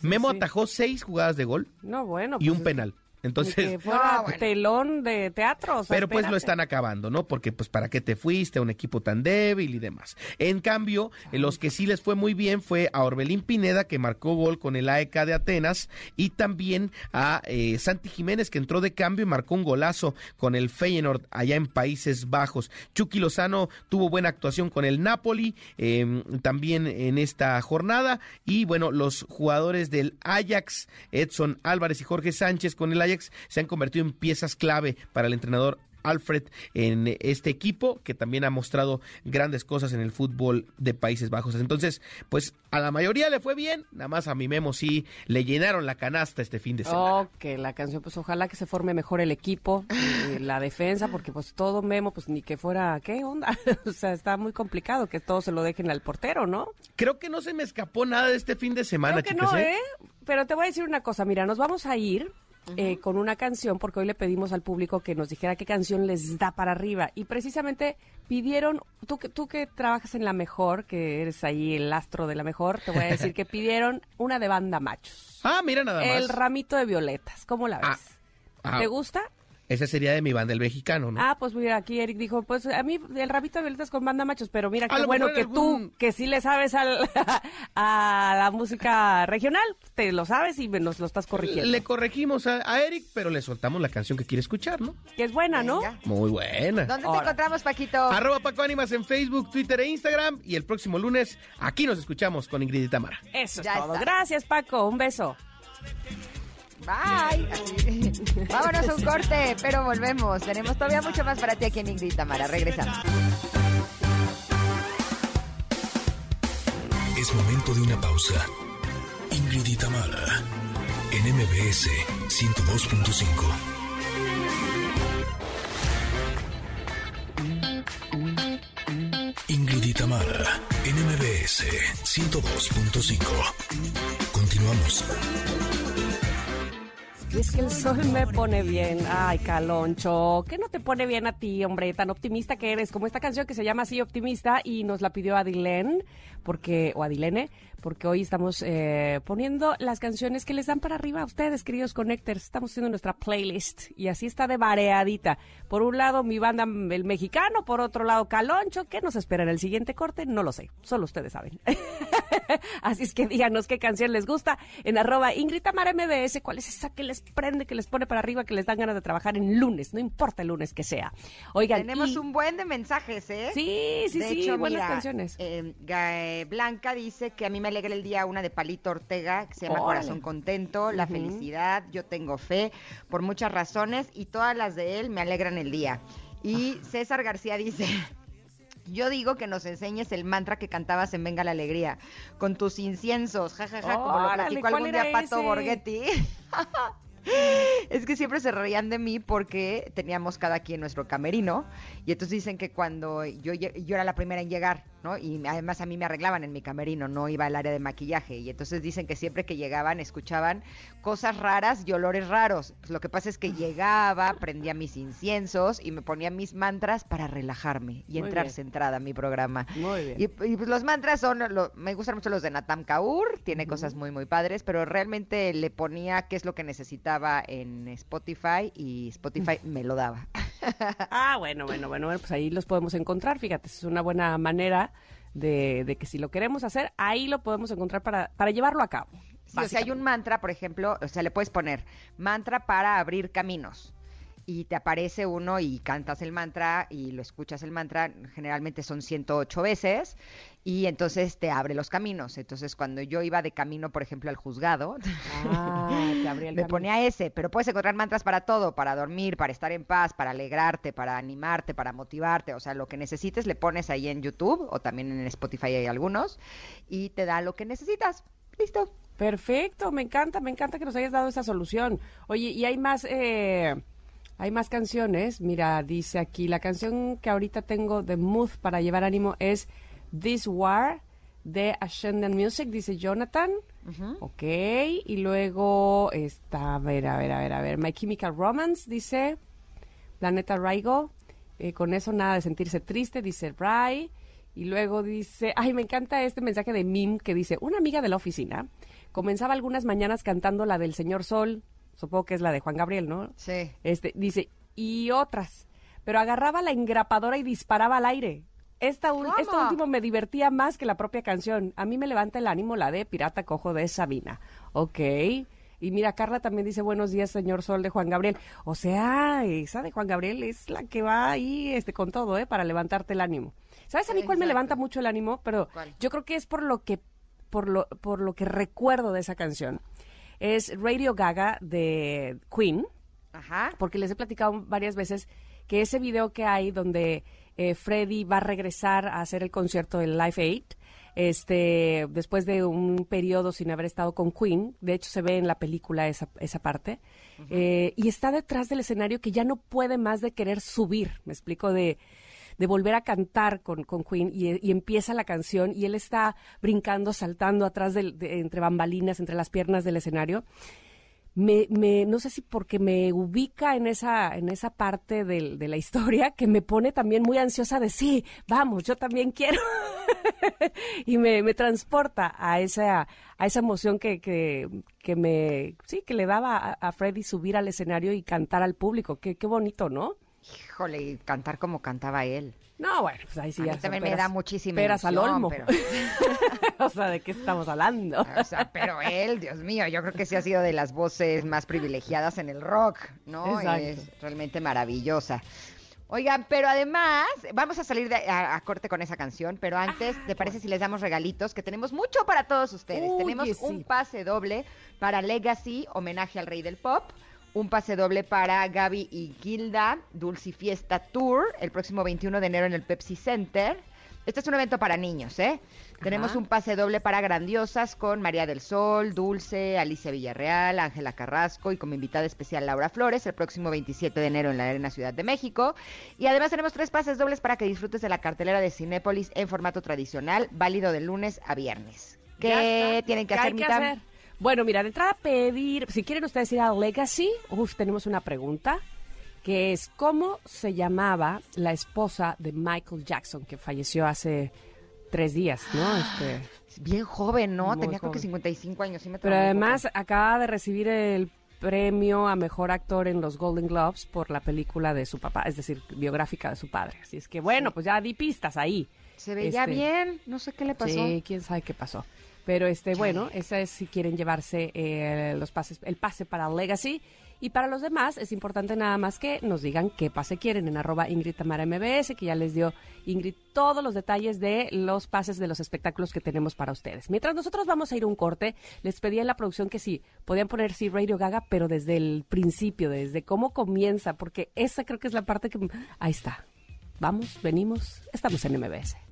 Memo atajó seis jugadas de gol. No, bueno, y un pues penal. Entonces, que fuera ah, telón de teatro. pero pues lo están acabando, ¿no? Porque pues para qué te fuiste a un equipo tan débil y demás. En cambio, los que sí les fue muy bien fue a Orbelín Pineda, que marcó gol con el AEK de Atenas, y también a eh, Santi Jiménez, que entró de cambio y marcó un golazo con el Feyenoord allá en Países Bajos. Chucky Lozano tuvo buena actuación con el Napoli em, también en esta jornada. Y bueno, los jugadores del Ajax, Edson Álvarez y Jorge Sánchez con el Ajax, se han convertido en piezas clave para el entrenador Alfred en este equipo que también ha mostrado grandes cosas en el fútbol de Países Bajos. Entonces, pues a la mayoría le fue bien, nada más a mi Memo sí le llenaron la canasta este fin de semana. Ok, la canción, pues ojalá que se forme mejor el equipo, eh, la defensa, porque pues todo Memo, pues ni que fuera, ¿qué onda? o sea, está muy complicado que todo se lo dejen al portero, ¿no? Creo que no se me escapó nada de este fin de semana, Creo que no, ¿eh? Pero te voy a decir una cosa, mira, nos vamos a ir eh, con una canción, porque hoy le pedimos al público que nos dijera qué canción les da para arriba. Y precisamente pidieron, tú, que- tú que trabajas en la mejor, que eres ahí el astro de la mejor, te voy a decir que pidieron una de banda machos. Ah, mira nada más. El ramito de violetas, ¿cómo la ves? Ah, ah. ¿Te gusta? Esa sería de mi banda, el mexicano, ¿no? Ah, pues mira, aquí Eric dijo, pues a mí el ramito de violetas con banda machos, pero mira qué bueno que algún- tú, que sí le sabes al- a la música regional, te lo sabes y nos lo estás corrigiendo. Le corregimos a, a Eric, pero le soltamos la canción que quiere escuchar, ¿no? Que es buena, ¿no? Venga. Muy buena. ¿Dónde te encontramos, Paquito? Arroba Paco Ánimas en Facebook, Twitter e Instagram. Y el próximo lunes aquí nos escuchamos con Ingrid y Tamara. Eso es Ya todo. está. Gracias, Paco. Un beso. Bye. Vámonos a un corte, pero volvemos. Tenemos todavía mucho más para ti aquí en Ingrid y Tamara. Regresamos. Es momento de una pausa. Ingrid y Tamara, en MBS 102.5. Ingrid y Tamara, en MBS 102.5. Continuamos. Es que el sol me pone bien. Ay, Caloncho. ¿Qué no te pone bien a ti, hombre? Tan optimista que eres. Como esta canción que se llama así, Optimista, y nos la pidió Adilén, porque, o Adilene, porque hoy estamos eh, poniendo las canciones que les dan para arriba a ustedes, queridos connectors. Estamos haciendo nuestra playlist y así está de variadita. Por un lado, mi banda, el mexicano, por otro lado, Caloncho. ¿Qué nos espera en el siguiente corte? No lo sé. Solo ustedes saben. Así es que díganos qué canción les gusta en arroba Ingrid Tamara MBS, cuál es esa que les prende, que les pone para arriba, que les dan ganas de trabajar en lunes, no importa el lunes que sea. Oigan, Tenemos y- un buen de mensajes, ¿eh? Sí, sí, de sí, hecho, buenas mira, canciones. eh, Ga- Blanca dice que a mí me alegra el día una de Palito Ortega, que se llama Órale. Corazón Contento, La. Felicidad, Yo Tengo Fe, por muchas razones, y todas las de él me alegran el día. Y Ah. César García dice... Yo digo que nos enseñes el mantra que cantabas en Venga la Alegría, con tus inciensos, jajaja, como lo platicó ¿cuál algún día Pato ese? Borghetti. Es que siempre se reían de mí porque teníamos cada quien nuestro camerino y entonces dicen que cuando yo, yo era la primera en llegar, ¿no? Y además a mí me arreglaban en mi camerino, no iba al área de maquillaje y entonces dicen que siempre que llegaban escuchaban cosas raras y olores raros. Pues lo que pasa es que llegaba, prendía mis inciensos y me ponía mis mantras para relajarme y Muy entrar bien. centrada a mi programa. Muy bien. Y, y, pues, los mantras son, lo- me gustan mucho los de Natam Kaur, tiene cosas muy, muy padres, pero realmente le ponía qué es lo que necesitaba en Spotify y Spotify me lo daba. Ah, bueno, bueno, bueno, bueno, pues ahí los podemos encontrar, fíjate, es una buena manera de, de que si lo queremos hacer, ahí lo podemos encontrar para, para llevarlo a cabo. Sí, o sea, hay un mantra, por ejemplo, o sea, le puedes poner mantra para abrir caminos. Y te aparece uno y cantas el mantra y lo escuchas el mantra, generalmente son 108 veces, y entonces te abre los caminos. Entonces, cuando yo iba de camino, por ejemplo, al juzgado, Ah, te abría el me camino. ponía ese, pero puedes encontrar mantras para todo, para dormir, para estar en paz, para alegrarte, para animarte, para motivarte, o sea, lo que necesites le pones ahí en YouTube o también en Spotify hay algunos y te da lo que necesitas. Listo. Perfecto, me encanta, me encanta que nos hayas dado esa solución. Oye, y hay más, eh, hay más canciones. Mira, dice aquí, la canción que ahorita tengo de mood para llevar ánimo es This War de Ascendant Music, dice Jonathan. Ok, y luego está, a ver, a ver, a ver, a ver, My Chemical Romance, dice Planeta Raigo. Eh, con eso nada de sentirse triste, dice Ray. Y luego dice, ay, me encanta este mensaje de Mim que dice, una amiga de la oficina comenzaba algunas mañanas cantando la del Señor Sol, supongo que es la de Juan Gabriel, ¿no? Sí. Este, dice, y otras, pero agarraba la engrapadora y disparaba al aire. Esta ¿Cómo? esto último me divertía más que la propia canción. A mí me levanta el ánimo la de Pirata Cojo de Sabina. Ok. Y mira, Carla también dice buenos días, señor Sol de Juan Gabriel. O sea, esa de Juan Gabriel es la que va ahí este, con todo, ¿eh? Para levantarte el ánimo. ¿Sabes a mí cuál me levanta mucho el ánimo? Pero ¿Cuál? yo creo que es por lo que, por lo, por lo que recuerdo de esa canción. Es Radio Gaga de Queen Ajá. porque les he platicado varias veces que ese video que hay donde eh, Freddy va a regresar a hacer el concierto del Live Aid, este, después de un periodo sin haber estado con Queen, de hecho se ve en la película esa, esa parte, eh, y está detrás del escenario que ya no puede más de querer subir, me explico, de, de volver a cantar con, con Queen y, empieza la canción y él está brincando, saltando atrás de, entre bambalinas, entre las piernas del escenario me, me, no sé si porque me ubica en esa, en esa parte de la historia que me pone también muy ansiosa de sí, vamos, yo también quiero. y me, me, transporta a esa, a esa emoción que, que, que me, sí, que le daba a, a, Freddy subir al escenario y cantar al público. Qué, qué bonito, ¿no? Híjole, y cantar como cantaba él. No, bueno, pues ahí sí ya también me da muchísima peras al olmo. Pero... o sea, ¿de qué estamos hablando? o sea, pero él, Dios mío, yo creo que sí ha sido de las voces más privilegiadas en el rock, ¿no? Es realmente maravillosa. Oigan, pero además, vamos a salir a, corte con esa canción, pero antes, ¿te parece si les damos regalitos? Que tenemos mucho para todos ustedes. tenemos un pase doble para Legacy, homenaje al rey del pop un pase doble para Gaby y Gilda, Dulce Fiesta Tour, el próximo 21 de enero en el Pepsi Center. Este es un evento para niños, ¿eh? Tenemos un pase doble para Grandiosas con María del Sol, Dulce, Alicia Villarreal, Ángela Carrasco y como invitada especial Laura Flores el próximo 27 de enero en la Arena Ciudad de México. Y además tenemos tres pases dobles para que disfrutes de la cartelera de Cinépolis en formato tradicional, válido de lunes a viernes. ¿Qué tienen que hacer, hacer? Bueno, mira, de entrada pedir, si quieren ustedes ir a Legacy, uf, tenemos una pregunta, que es ¿cómo se llamaba la esposa de Michael Jackson, que falleció hace tres días, ¿no? Este, Bien joven, ¿no? Tenía creo que 55 años. Sí me Pero además acaba de recibir el premio a mejor actor en los Golden Globes por la película de su papá, es decir, biográfica de su padre. Así es que bueno, pues ya di pistas ahí. Se veía este, bien, no sé qué le pasó. Sí, quién sabe qué pasó. Pero este, bueno, esa es si quieren llevarse eh, los pases, el pase para Legacy. Y para los demás es importante nada más que nos digan qué pase quieren en arroba Ingrid Tamara MBS, que ya les dio Ingrid todos los detalles de los pases de los espectáculos que tenemos para ustedes. Mientras nosotros vamos a ir un corte, les pedí en la producción que sí, podían poner sí Radio Gaga, pero desde el principio, desde cómo comienza, porque esa creo que es la parte que... Ahí está. Vamos, venimos, estamos en MBS.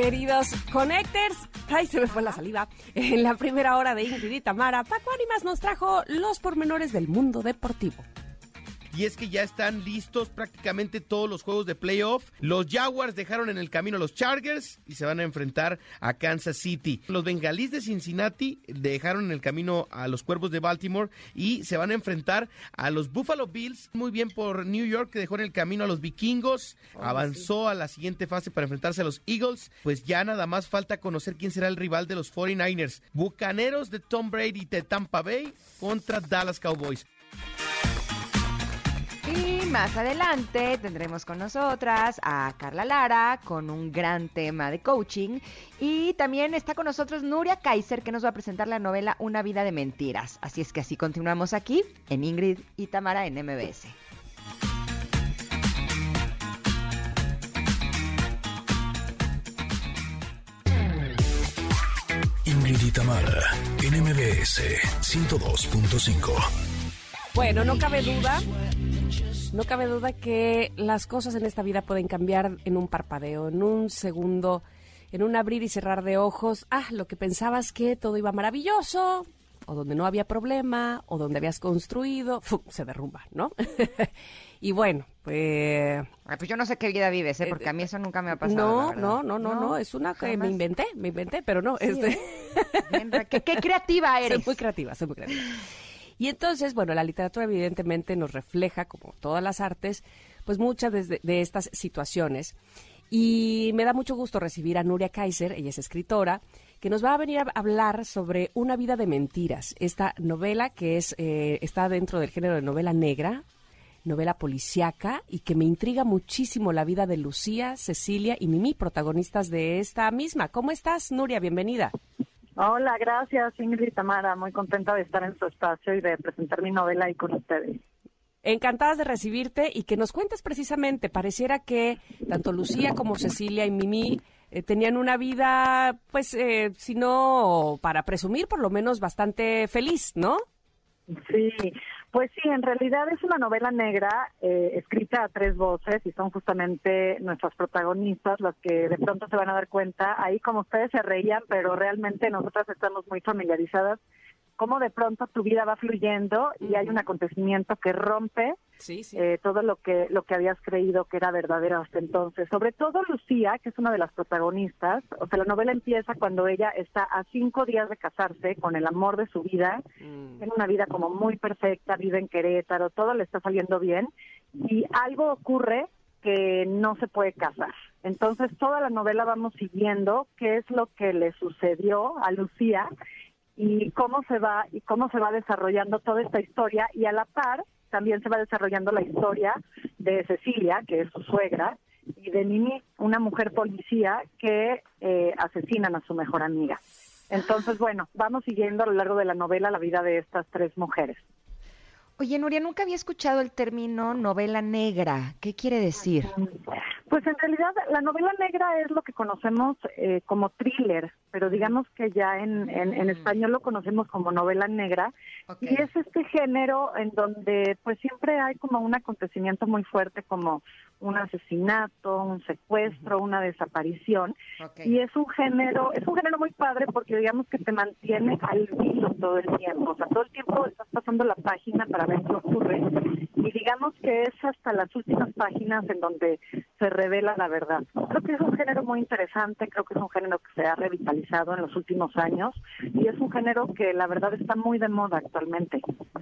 Queridos Connectors, Ay, se me fue la saliva. En la primera hora de Ingrid y Tamara, Paco Ánimas nos trajo los pormenores del mundo deportivo y es que ya están listos prácticamente todos los juegos de playoff. Los Jaguars dejaron en el camino a los Chargers y se van a enfrentar a Kansas City. Los Bengalís de Cincinnati dejaron en el camino a los Cuervos de Baltimore y se van a enfrentar a los Buffalo Bills. Muy bien por New York que dejó en el camino a los Vikingos. Avanzó a la siguiente fase para enfrentarse a los Eagles. Pues ya nada más falta conocer quién será el rival de los 49ers. Bucaneros de Tom Brady de Tampa Bay contra Dallas Cowboys. Y más adelante tendremos con nosotras a Carla Lara con un gran tema de coaching. Y también está con nosotros Nuria Kaiser que nos va a presentar la novela Una vida de mentiras. Así es que así continuamos aquí en Ingrid y Tamara en MBS. Ingrid y Tamara en MBS 102.5. Bueno, no cabe duda no cabe duda que las cosas en esta vida pueden cambiar en un parpadeo, en un segundo, en un abrir y cerrar de ojos. Ah, lo que pensabas que todo iba maravilloso, o donde no había problema, o donde habías construido, se derrumba, ¿no? y bueno, pues... pues yo no sé qué vida vives, ¿eh? porque a mí eso nunca me ha pasado. No, no, no, no, no, es una que me inventé, me inventé, pero no. este... ¿Qué, qué creativa eres. Soy muy creativa, soy muy creativa. Y entonces, bueno, la literatura evidentemente nos refleja, como todas las artes, pues muchas de, estas situaciones. Y me da mucho gusto recibir a Nuria Kaiser, ella es escritora, que nos va a venir a hablar sobre Una vida de mentiras, esta novela que es eh, está dentro del género de novela negra, novela policiaca y que me intriga muchísimo la vida de Lucía, Cecilia y Mimi, protagonistas de esta misma. ¿Cómo estás, Nuria? Bienvenida. Hola, gracias Ingrid Tamara, muy contenta de estar en su espacio y de presentar mi novela ahí con ustedes. Encantadas de recibirte y que nos cuentes precisamente, pareciera que tanto Lucía como Cecilia y Mimi eh, tenían una vida, pues, eh, si no para presumir, por lo menos bastante feliz, ¿no? Sí, pues sí, en realidad es una novela negra eh, escrita a tres voces y son justamente nuestras protagonistas las que de pronto se van a dar cuenta. Ahí como ustedes se reían, pero realmente nosotras estamos muy familiarizadas cómo de pronto tu vida va fluyendo y hay un acontecimiento que rompe eh, todo lo que lo que habías creído que era verdadero hasta entonces. Sobre todo Lucía, que es una de las protagonistas, o sea, la novela empieza cuando ella está a cinco días de casarse con el amor de su vida, mm. tiene una vida como muy perfecta, vive en Querétaro, todo le está saliendo bien y algo ocurre que no se puede casar. Entonces toda la novela vamos siguiendo qué es lo que le sucedió a Lucía y cómo se va y cómo se va desarrollando toda esta historia y a la par también se va desarrollando la historia de Cecilia, que es su suegra, y de Mimi, una mujer policía que eh, asesinan a su mejor amiga. Entonces, bueno, vamos siguiendo a lo largo de la novela la vida de estas tres mujeres. Oye, Nuria, nunca había escuchado el término novela negra. ¿Qué quiere decir? Pues en realidad la novela negra es lo que conocemos eh, como thriller, pero digamos que ya en, en, mm. español lo conocemos como novela negra. Y es este género en donde pues siempre hay como un acontecimiento muy fuerte como un asesinato, un secuestro, una desaparición. Y es un género, es un género muy padre porque digamos que te mantiene al vivo todo el tiempo. O sea, todo el tiempo estás pasando la página para ver qué ocurre. Y digamos que es hasta las últimas páginas en donde se revela la verdad. Creo que es un género muy interesante, creo que es un género que se ha revitalizado en los últimos años y es un género que la verdad está muy de moda actualmente.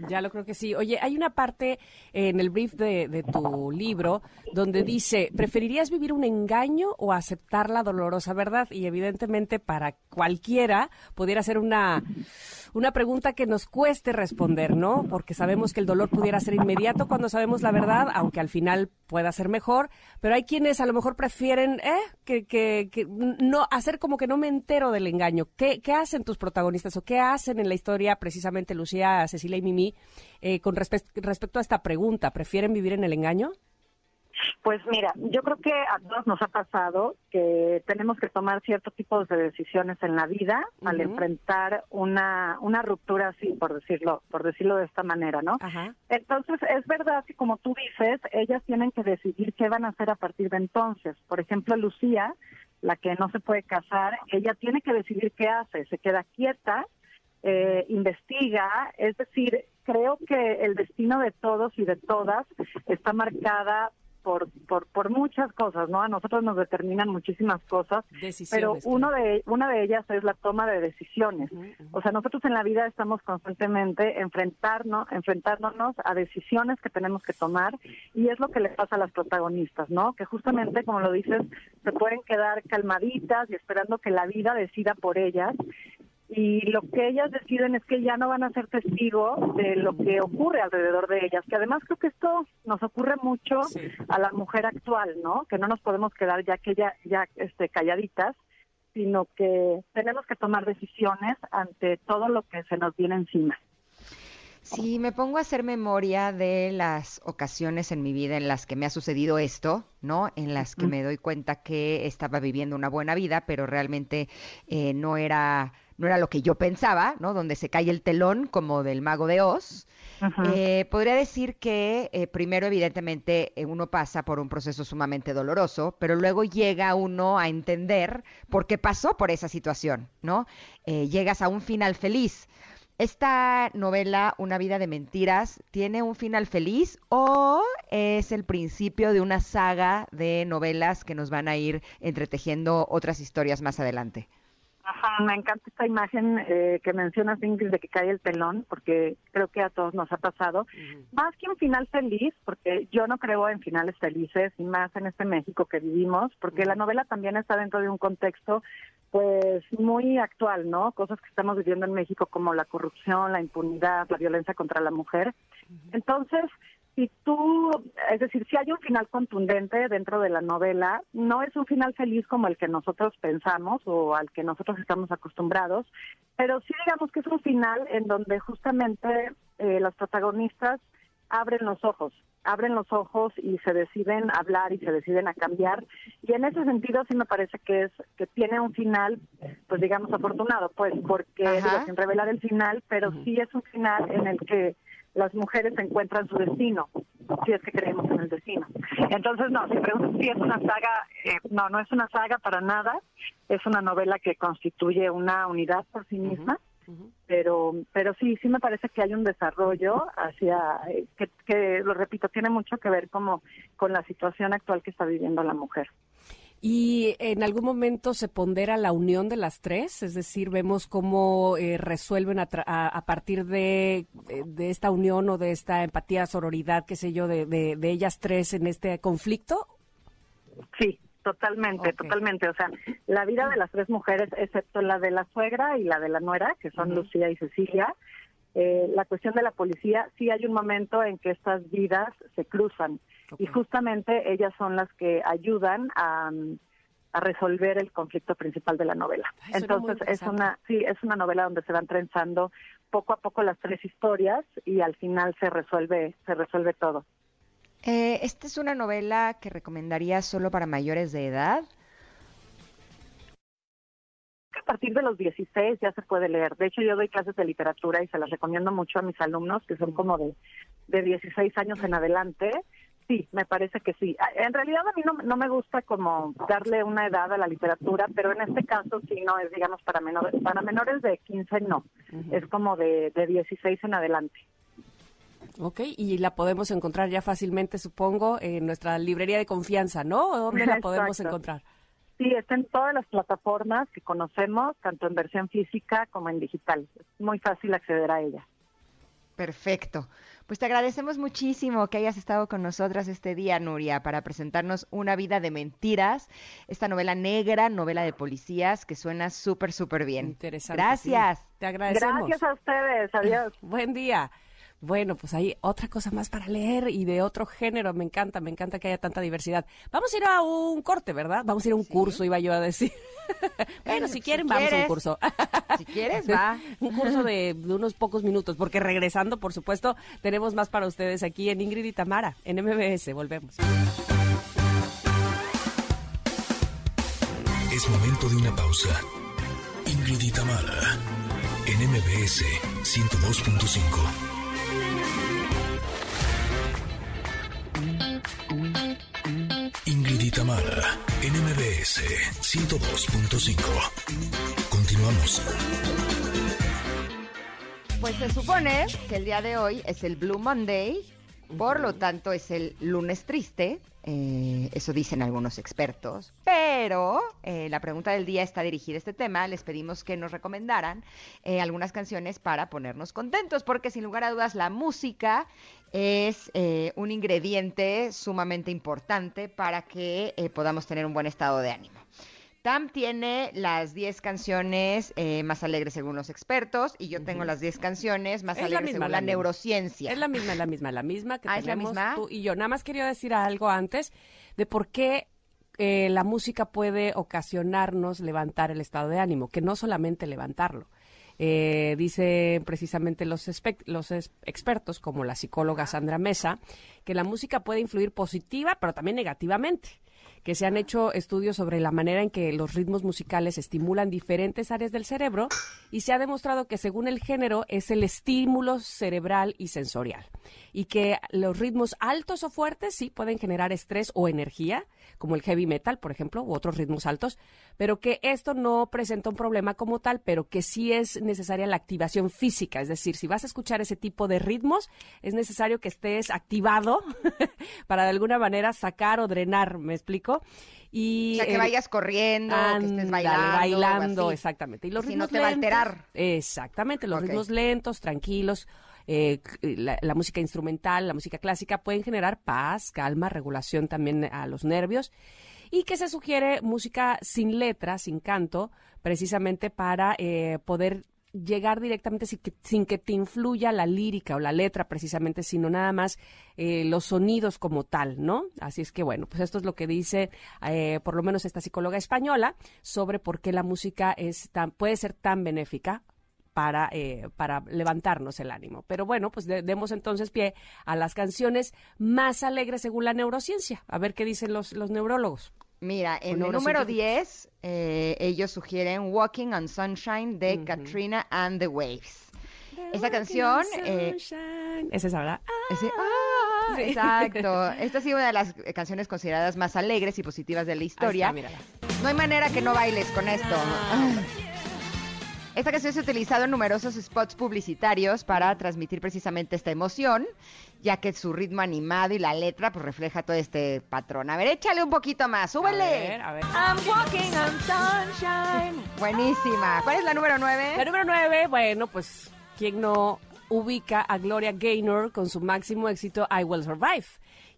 Ya lo creo que sí. Oye, hay una parte en el brief de, de tu libro donde dice, ¿preferirías vivir un engaño o aceptar la dolorosa verdad? Y evidentemente para cualquiera pudiera ser una, una pregunta que nos cueste responder, ¿no? Porque sabemos que el dolor pudiera ser inmediato cuando sabemos la verdad, aunque al final pueda ser mejor, pero hay quienes a lo mejor prefieren ¿eh? que, que, que no hacer como que no me entero del engaño. ¿Qué, ¿Qué, hacen tus protagonistas o qué hacen en la historia precisamente Lucía, Cecilia y Mimi eh, con respecto a esta pregunta? ¿Prefieren vivir en el engaño? Pues mira, yo creo que a todos nos ha pasado que tenemos que tomar ciertos tipos de decisiones en la vida al enfrentar una, una ruptura así, por decirlo, por decirlo de esta manera, ¿no? Entonces, es verdad que como tú dices, ellas tienen que decidir qué van a hacer a partir de entonces. Por ejemplo, Lucía, la que no se puede casar, ella tiene que decidir qué hace, se queda quieta, eh, investiga, es decir, creo que el destino de todos y de todas está marcada por, por, por muchas cosas, ¿no? A nosotros nos determinan muchísimas cosas, pero uno de, una de ellas es la toma de decisiones. O sea, nosotros en la vida estamos constantemente enfrentarnos, enfrentándonos a decisiones que tenemos que tomar y es lo que le pasa a las protagonistas, ¿no? Que justamente, como lo dices, se pueden quedar calmaditas y esperando que la vida decida por ellas y lo que ellas deciden es que ya no van a ser testigos de lo que ocurre alrededor de ellas, que además creo que esto nos ocurre mucho a la mujer actual, ¿no? Que no nos podemos quedar ya que ya ya este calladitas, sino que tenemos que tomar decisiones ante todo lo que se nos viene encima. Si me pongo a hacer memoria de las ocasiones en mi vida en las que me ha sucedido esto, ¿no? En las que me doy cuenta que estaba viviendo una buena vida, pero realmente eh, no era no era lo que yo pensaba, ¿no? Donde se cae el telón como del mago de Oz. Eh, podría decir que eh, primero, evidentemente, eh, uno pasa por un proceso sumamente doloroso, pero luego llega uno a entender por qué pasó por esa situación, ¿no? llegas a un final feliz. ¿Esta novela, Una vida de mentiras, tiene un final feliz o es el principio de una saga de novelas que nos van a ir entretejiendo otras historias más adelante? Ajá, me encanta esta imagen eh, que mencionas, Ingrid, de que cae el telón, porque creo que a todos nos ha pasado. Más que un final feliz, porque yo no creo en finales felices, y más en este México que vivimos, porque la novela también está dentro de un contexto, pues, muy actual, ¿no? Cosas que estamos viviendo en México como la corrupción, la impunidad, la violencia contra la mujer. Entonces, si tú, es decir, si hay un final contundente dentro de la novela, no es un final feliz como el que nosotros pensamos o al que nosotros estamos acostumbrados, pero sí digamos que es un final en donde justamente eh, los protagonistas abren los ojos, abren los ojos y se deciden hablar y se deciden a cambiar. Y en ese sentido sí me parece que es que tiene un final, pues digamos afortunado, pues porque sin revelar el final, pero sí es un final en el que las mujeres encuentran su destino, si es que creemos en el destino. Entonces, no, si preguntas si es una saga, eh, no, no es una saga para nada, es una novela que constituye una unidad por sí misma, pero pero sí, sí me parece que hay un desarrollo hacia, eh, que, que, lo repito, tiene mucho que ver como con la situación actual que está viviendo la mujer. ¿Y en algún momento se pondera la unión de las tres? Es decir, vemos cómo eh, resuelven a, partir de, de, esta unión o de esta empatía, sororidad, qué sé yo, de, de, ellas tres en este conflicto. Sí, totalmente, totalmente. O sea, la vida de las tres mujeres, excepto la de la suegra y la de la nuera, que son Lucía y Cecilia, eh, la cuestión de la policía, sí hay un momento en que estas vidas se cruzan y justamente ellas son las que ayudan a, resolver el conflicto principal de la novela. Entonces es una sí es una novela donde se van trenzando poco a poco las tres historias y al final se resuelve se resuelve todo. Eh, ¿Esta es una novela que recomendaría solo para mayores de edad? A partir de los 16 ya se puede leer. De hecho, yo doy clases de literatura y se las recomiendo mucho a mis alumnos, que son como de, de 16 años en adelante, Sí, me parece que sí. En realidad a mí no, me gusta como darle una edad a la literatura, pero en este caso sí no es, digamos, para menores, para menores de 15 no, es como de, de 16 en adelante. Ok, y la podemos encontrar ya fácilmente, supongo, en nuestra librería de confianza, ¿no? ¿Dónde la podemos encontrar? Sí, está en todas las plataformas que conocemos, tanto en versión física como en digital. Es muy fácil acceder a ella. Perfecto. Pues te agradecemos muchísimo que hayas estado con nosotras este día, Nuria, para presentarnos Una vida de mentiras, esta novela negra, novela de policías, que suena súper, súper bien. Interesante. Gracias. Te agradecemos. Gracias a ustedes. Adiós. Buen día. Bueno, pues hay otra cosa más para leer y de otro género. Me encanta, me encanta que haya tanta diversidad. Vamos a ir a un corte, ¿verdad? Vamos a ir a un curso, iba yo a decir. bueno, si quieren, vamos a un curso. si quieres, va. un curso de, unos pocos minutos, porque regresando, por supuesto, tenemos más para ustedes aquí en Ingrid y Tamara, en MBS. Volvemos. Es momento de una pausa. Ingrid y Tamara, en MBS 102.5. Ingrid y Tamara, NMBS 102.5. Continuamos. Pues se supone que el día de hoy es el Blue Monday, por lo tanto es el lunes triste, eh, eso dicen algunos expertos. Pero eh, la pregunta del día está dirigida a este tema. Les pedimos que nos recomendaran eh, algunas canciones para ponernos contentos, porque sin lugar a dudas la música es un ingrediente sumamente importante para que podamos tener un buen estado de ánimo. Tam tiene las 10 canciones eh, más alegres según los expertos y yo tengo las 10 canciones más alegres según la, neurociencia. Es la misma, la misma, la misma que ah, tenemos la misma? tú y yo. Nada más quería decir algo antes de por qué eh, la música puede ocasionarnos levantar el estado de ánimo, que no solamente levantarlo. Eh, dice precisamente los, los expertos, como la psicóloga Sandra Mesa, que la música puede influir positiva, pero también negativamente. Que se han hecho estudios sobre la manera en que los ritmos musicales estimulan diferentes áreas del cerebro y se ha demostrado que según el género es el estímulo cerebral y sensorial. Y que los ritmos altos o fuertes sí pueden generar estrés o energía, como el heavy metal, por ejemplo, u otros ritmos altos, pero que esto no presenta un problema como tal, pero que sí es necesaria la activación física, es decir, si vas a escuchar ese tipo de ritmos, es necesario que estés activado para de alguna manera sacar o drenar, ¿me explico? Y, o sea, que vayas corriendo, que estés bailando. bailando, exactamente. Y los ritmos no te va a alterar. Exactamente, los ritmos lentos, tranquilos, eh, la, música instrumental, la música clásica pueden generar paz, calma, regulación también a los nervios y que se sugiere música sin letra, sin canto, precisamente para eh, poder llegar directamente sin que, te influya la lírica o la letra precisamente, sino nada más eh, los sonidos como tal, ¿no? Así es que bueno, pues esto es lo que dice por lo menos esta psicóloga española sobre por qué la música es tan, puede ser tan benéfica para, eh, para levantarnos el ánimo. Pero bueno, pues demos entonces pie a las canciones más alegres según la neurociencia. A ver qué dicen los, los neurólogos. Mira, en el número 10, eh, ellos sugieren Walking on Sunshine de Katrina and the Waves. Esa canción... Eh, es esa, ¿verdad? Ah, exacto. Esta ha sido una de las canciones consideradas más alegres y positivas de la historia. no hay manera que no bailes con esto. Esta canción se ha utilizado en numerosos spots publicitarios para transmitir precisamente esta emoción, ya que su ritmo animado y la letra pues refleja todo este patrón. A ver, échale un poquito más, súbele. A ver, a ver. I'm walking on sunshine. Buenísima. ¿Cuál es la número nueve? La número nueve, bueno, pues, ¿quién no ubica a Gloria Gaynor con su máximo éxito I Will Survive?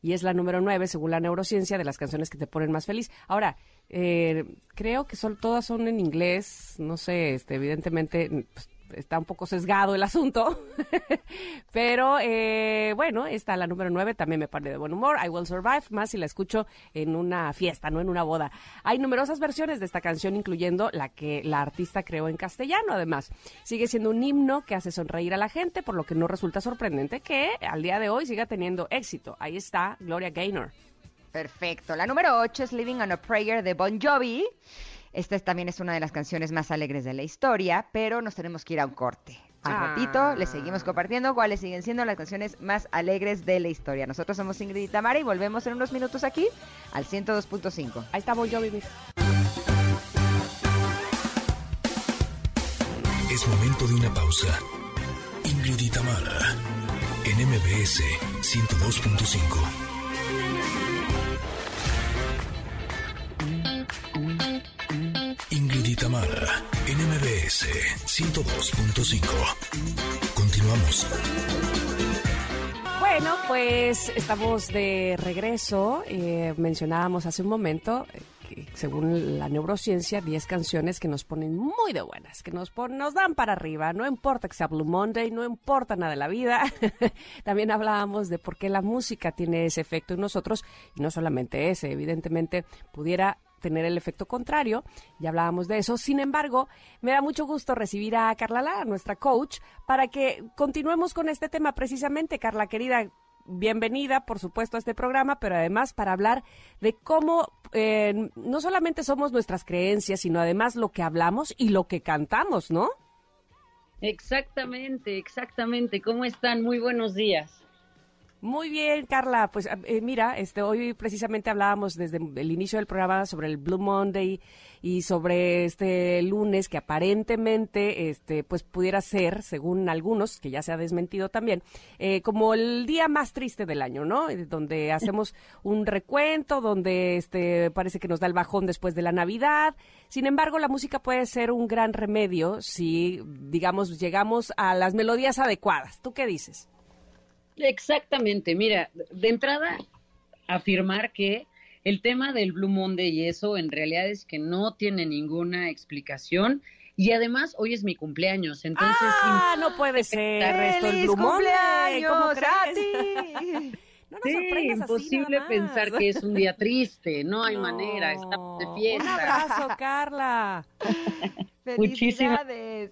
Y es la número nueve, según la neurociencia, de las canciones que te ponen más feliz. Ahora, eh, creo que son, todas son en inglés, no sé, este, evidentemente pues, está un poco sesgado el asunto, pero eh, bueno, está la número 9, también me pone de buen humor, I Will Survive, más si la escucho en una fiesta, no en una boda. Hay numerosas versiones de esta canción, incluyendo la que la artista creó en castellano, además. Sigue siendo un himno que hace sonreír a la gente, por lo que no resulta sorprendente que al día de hoy siga teniendo éxito. Ahí está Gloria Gaynor. Perfecto. La número 8 es Living on a Prayer de Bon Jovi. Esta también es una de las canciones más alegres de la historia, pero nos tenemos que ir a un corte. Al ah. ratito les seguimos compartiendo cuáles siguen siendo las canciones más alegres de la historia. Nosotros somos Ingrid y Tamara y volvemos en unos minutos aquí al 102.5. Ahí está Bon Jovi. Es momento de una pausa. Ingrid y Tamara en MBS 102.5. Tamara, NMBS 102.5. Continuamos. Bueno, pues estamos de regreso. Eh, mencionábamos hace un momento eh, que según la neurociencia, 10 canciones que nos ponen muy de buenas, que nos, nos dan para arriba. No importa que sea Blue Monday, no importa nada de la vida. También hablábamos de por qué la música tiene ese efecto en nosotros y no solamente ese, evidentemente pudiera tener el efecto contrario. Ya hablábamos de eso. Sin embargo, me da mucho gusto recibir a Carla Lara, nuestra coach, para que continuemos con este tema precisamente. Carla, querida, bienvenida, por supuesto, a este programa, pero además para hablar de cómo eh, no solamente somos nuestras creencias, sino además lo que hablamos y lo que cantamos, ¿no? Exactamente, exactamente. ¿Cómo están? Muy buenos días. Muy bien, Carla. Pues eh, mira, este, hoy precisamente hablábamos desde el inicio del programa sobre el Blue Monday y sobre este lunes que aparentemente, este, pues pudiera ser, según algunos, que ya se ha desmentido también, eh, como el día más triste del año, ¿no? Eh, donde hacemos un recuento, donde este, parece que nos da el bajón después de la Navidad. Sin embargo, la música puede ser un gran remedio si, digamos, llegamos a las melodías adecuadas. ¿Tú qué dices? Exactamente, mira, de entrada, afirmar que el tema del Blue Monday y eso en realidad es que no tiene ninguna explicación. Y además, hoy es mi cumpleaños, entonces... ¡Ah, no puede ser el Blue Monday! ¿Cómo crees? No sí, imposible pensar que es un día triste, no hay manera, estamos de fiesta. Un abrazo, Carla. Felicidades.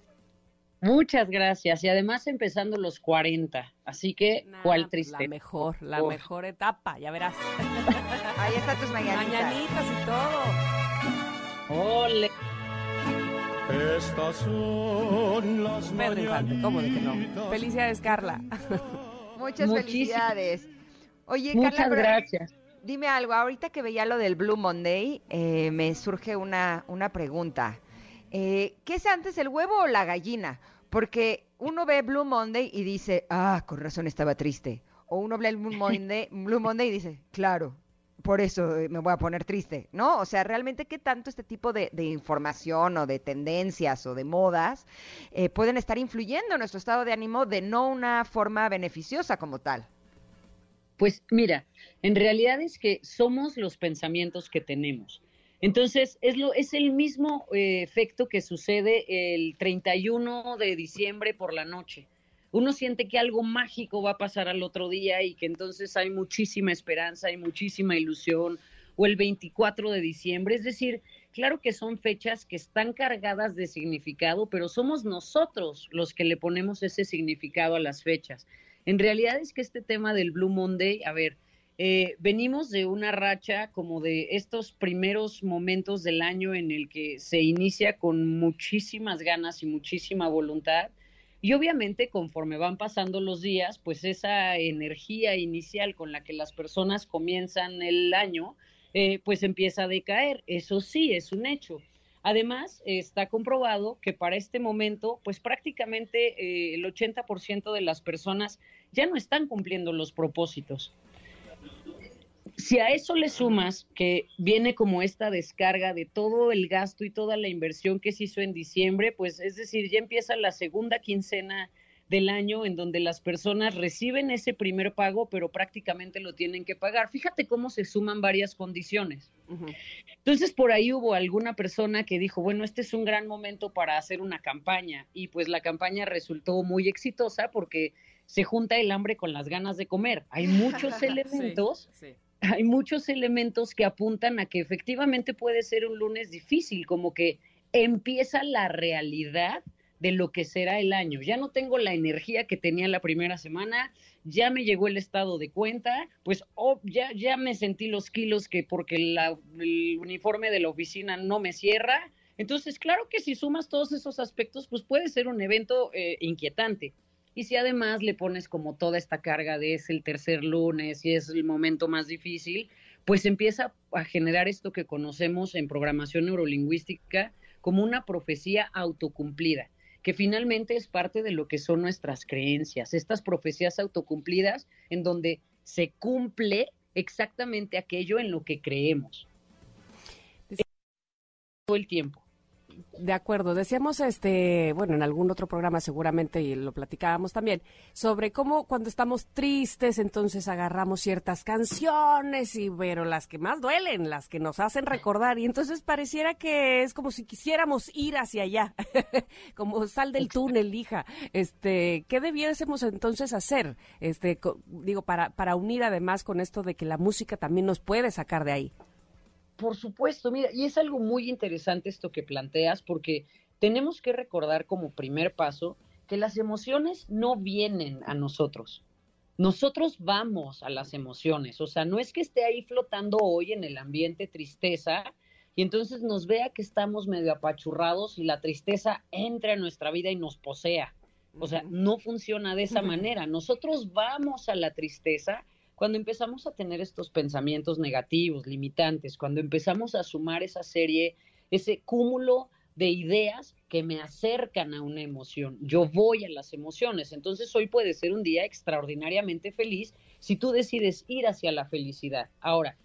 Muchas gracias. Y además empezando los 40. Así que, ¿cuál pues, triste? La mejor, la mejor etapa, ya verás. Ahí están tus mañanitas. Mañanitas y todo. Ole. Estas son las Pedro Infante, ¿cómo de que no? Felicidades, Carla. Muchas felicidades. Oye, Muchas gracias. Dime algo, ahorita que veía lo del Blue Monday, eh, me surge una, una pregunta. Eh, ¿qué es antes, el huevo o la gallina? Porque uno ve Blue Monday y dice, ah, con razón estaba triste. O uno ve Blue Monday, Blue Monday y dice, claro, por eso eh, me voy a poner triste, ¿no? O sea, realmente qué tanto este tipo de, información o de tendencias o de modas eh, pueden estar influyendo en nuestro estado de ánimo de no una forma beneficiosa como tal. Pues mira, en realidad es que somos los pensamientos que tenemos. Entonces, es, lo, es el mismo eh, efecto que sucede el 31 de diciembre por la noche. Uno siente que algo mágico va a pasar al otro día y que entonces hay muchísima esperanza, hay muchísima ilusión, o el 24 de diciembre. Es decir, claro que son fechas que están cargadas de significado, pero somos nosotros los que le ponemos ese significado a las fechas. En realidad es que este tema del Blue Monday, a ver, eh, venimos de una racha como de estos primeros momentos del año en el que se inicia con muchísimas ganas y muchísima voluntad. Y obviamente conforme van pasando los días, pues esa energía inicial con la que las personas comienzan el año, eh, pues empieza a decaer. Eso sí, es un hecho. Además, está comprobado que para este momento, pues prácticamente eh, el 80% de las personas ya no están cumpliendo los propósitos. Si a eso le sumas que viene como esta descarga de todo el gasto y toda la inversión que se hizo en diciembre, pues es decir, ya empieza la segunda quincena del año en donde las personas reciben ese primer pago, pero prácticamente lo tienen que pagar. Fíjate cómo se suman varias condiciones. Entonces, por ahí hubo alguna persona que dijo, bueno, este es un gran momento para hacer una campaña y pues la campaña resultó muy exitosa porque se junta el hambre con las ganas de comer. Hay muchos elementos. Hay muchos elementos que apuntan a que efectivamente puede ser un lunes difícil, como que empieza la realidad de lo que será el año. Ya no tengo la energía que tenía la primera semana, ya me llegó el estado de cuenta, pues oh, ya, ya me sentí los kilos que porque el uniforme de la oficina no me cierra. Entonces, claro que si sumas todos esos aspectos, pues puede ser un evento eh, inquietante. Y si además le pones como toda esta carga de es el tercer lunes y es el momento más difícil, pues empieza a generar esto que conocemos en programación neurolingüística como una profecía autocumplida que finalmente es parte de lo que son nuestras creencias, estas profecías autocumplidas en donde se cumple exactamente aquello en lo que creemos. Todo el tiempo. De acuerdo, decíamos este, bueno, en algún otro programa seguramente y lo platicábamos también sobre cómo cuando estamos tristes entonces agarramos ciertas canciones y pero las que más duelen, las que nos hacen recordar y entonces pareciera que es como si quisiéramos ir hacia allá, como sal del túnel, hija. Este, ¿qué debiésemos entonces hacer? Este, digo para para unir además con esto de que la música también nos puede sacar de ahí. Por supuesto, mira, y es algo muy interesante esto que planteas, porque tenemos que recordar como primer paso que las emociones no vienen a nosotros. Nosotros vamos a las emociones, o sea, no es que esté ahí flotando hoy en el ambiente tristeza y entonces nos vea que estamos medio apachurrados y la tristeza entre a nuestra vida y nos posea. O sea, no funciona de esa manera. Nosotros vamos a la tristeza cuando empezamos a tener estos pensamientos negativos, limitantes, cuando empezamos a sumar esa serie, ese cúmulo de ideas que me acercan a una emoción. Yo voy a las emociones. Entonces hoy puede ser un día extraordinariamente feliz si tú decides ir hacia la felicidad. Ahora,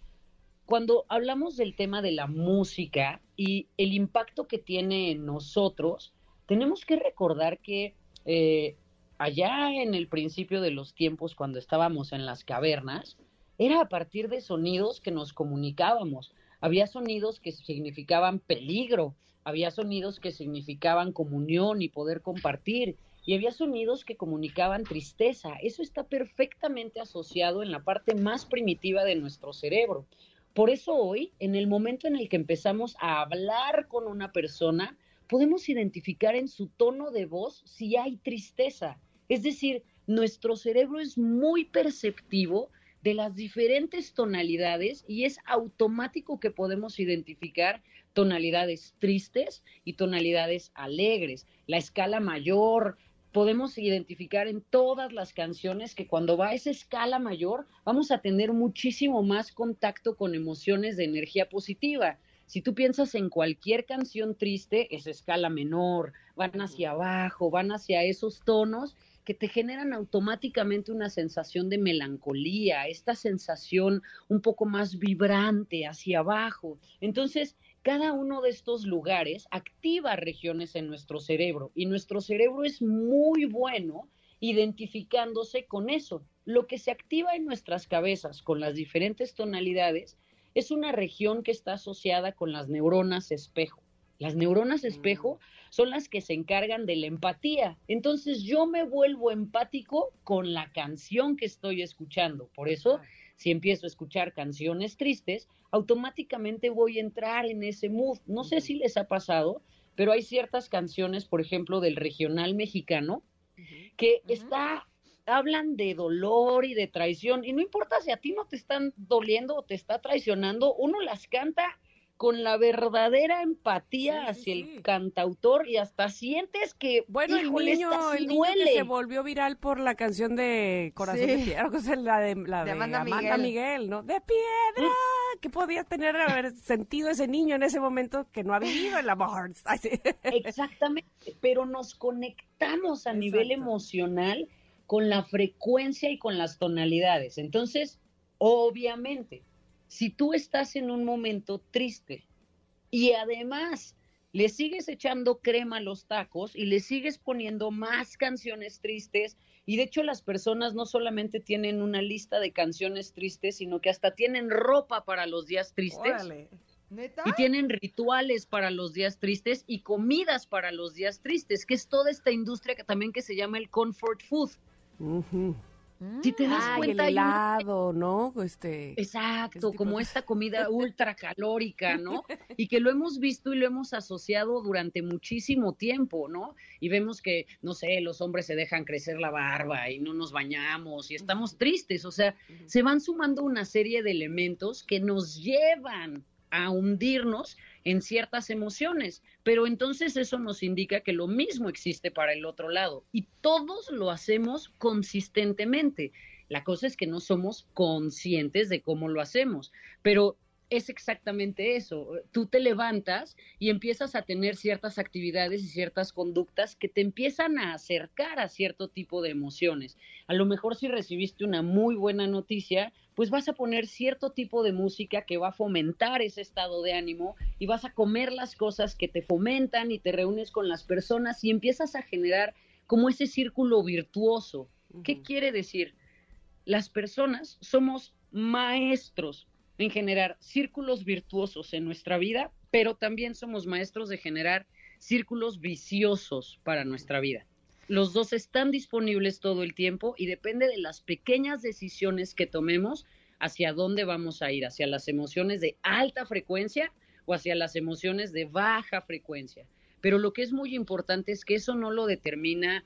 cuando hablamos del tema de la música y el impacto que tiene en nosotros, tenemos que recordar que eh, allá en el principio de los tiempos, cuando estábamos en las cavernas, era a partir de sonidos que nos comunicábamos. Había sonidos que significaban peligro, había sonidos que significaban comunión y poder compartir, y había sonidos que comunicaban tristeza. Eso está perfectamente asociado en la parte más primitiva de nuestro cerebro. Por eso hoy, en el momento en el que empezamos a hablar con una persona, podemos identificar en su tono de voz si hay tristeza. Es decir, nuestro cerebro es muy perceptivo de las diferentes tonalidades y es automático que podemos identificar tonalidades tristes y tonalidades alegres. La escala mayor, podemos identificar en todas las canciones que cuando va a esa escala mayor vamos a tener muchísimo más contacto con emociones de energía positiva. Si tú piensas en cualquier canción triste, es escala menor, van hacia abajo, van hacia esos tonos que te generan automáticamente una sensación de melancolía, esta sensación un poco más vibrante hacia abajo. Entonces, cada uno de estos lugares activa regiones en nuestro cerebro y nuestro cerebro es muy bueno identificándose con eso. Lo que se activa en nuestras cabezas con las diferentes tonalidades es una región que está asociada con las neuronas espejo. Las neuronas espejo son las que se encargan de la empatía. Entonces yo me vuelvo empático con la canción que estoy escuchando. Por eso, si empiezo a escuchar canciones tristes, automáticamente voy a entrar en ese mood. No sé si les ha pasado, pero hay ciertas canciones, por ejemplo, del regional mexicano, que está hablan de dolor y de traición, y no importa si a ti no te están doliendo o te está traicionando, uno las canta con la verdadera empatía hacia el cantautor y hasta sientes que bueno el niño, el niño que se volvió viral por la canción de Corazón de Piedra, la de, la de, Amanda, Miguel. ¿no? De piedra, ¿qué podía tener haber sentido ese niño en ese momento que no ha vivido el amor? Exactamente, pero nos conectamos a nivel emocional con la frecuencia y con las tonalidades. Entonces, obviamente, si tú estás en un momento triste y además le sigues echando crema a los tacos y le sigues poniendo más canciones tristes, y de hecho las personas no solamente tienen una lista de canciones tristes, sino que hasta tienen ropa para los días tristes. Y tienen rituales para los días tristes y comidas para los días tristes, que es toda esta industria que también que se llama el comfort food. Si te das cuenta, el helado, ¿no? Este, Exacto, como esta comida ultra calórica, ¿no? Y que lo hemos visto y lo hemos asociado durante muchísimo tiempo, ¿no? Y vemos que, no sé, los hombres se dejan crecer la barba y no nos bañamos y estamos tristes, o sea, se van sumando una serie de elementos que nos llevan a hundirnos en ciertas emociones, pero entonces eso nos indica que lo mismo existe para el otro lado y todos lo hacemos consistentemente. La cosa es que no somos conscientes de cómo lo hacemos, pero es exactamente eso. Tú te levantas y empiezas a tener ciertas actividades y ciertas conductas que te empiezan a acercar a cierto tipo de emociones. A lo mejor si recibiste una muy buena noticia, pues vas a poner cierto tipo de música que va a fomentar ese estado de ánimo y vas a comer las cosas que te fomentan y te reúnes con las personas y empiezas a generar como ese círculo virtuoso. ¿Qué quiere decir? Las personas somos maestros en generar círculos virtuosos en nuestra vida, pero también somos maestros de generar círculos viciosos para nuestra vida. Los dos están disponibles todo el tiempo y depende de las pequeñas decisiones que tomemos hacia dónde vamos a ir, hacia las emociones de alta frecuencia o hacia las emociones de baja frecuencia. Pero lo que es muy importante es que eso no lo determina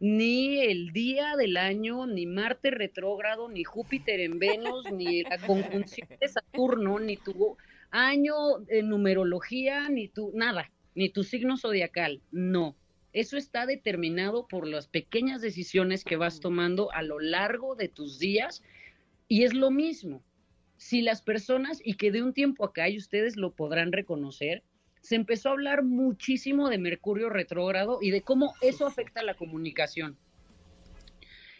ni el día del año, ni Marte retrógrado, ni Júpiter en Venus, ni la conjunción de Saturno, ni tu año en numerología, ni tu nada, ni tu signo zodiacal. No. Eso está determinado por las pequeñas decisiones que vas tomando a lo largo de tus días y es lo mismo. Si las personas, y que de un tiempo acá, y ustedes lo podrán reconocer, se empezó a hablar muchísimo de Mercurio retrógrado y de cómo eso afecta a la comunicación.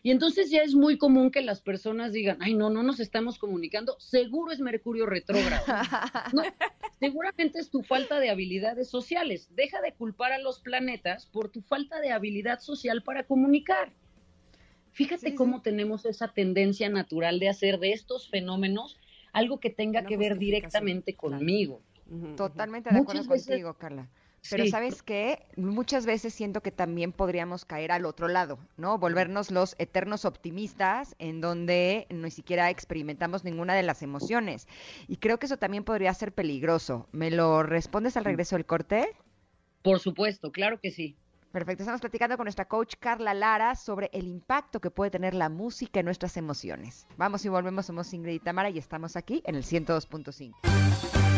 Y entonces ya es muy común que las personas digan, ay, no, no nos estamos comunicando, seguro es Mercurio retrógrado. seguramente es tu falta de habilidades sociales. Deja de culpar a los planetas por tu falta de habilidad social para comunicar. Fíjate cómo tenemos esa tendencia natural de hacer de estos fenómenos algo que tenga que ver directamente conmigo. Totalmente de acuerdo contigo, Carla. Pero sabes qué, muchas veces siento que también podríamos caer al otro lado, ¿no? Volvernos los eternos optimistas en donde ni siquiera experimentamos ninguna de las emociones. Y creo que eso también podría ser peligroso. ¿Me lo respondes al regreso del corte? Por supuesto, claro que sí. Perfecto, estamos platicando con nuestra coach Carla Lara sobre el impacto que puede tener la música en nuestras emociones. Vamos y volvemos, somos Ingrid y Tamara y estamos aquí en el 102.5.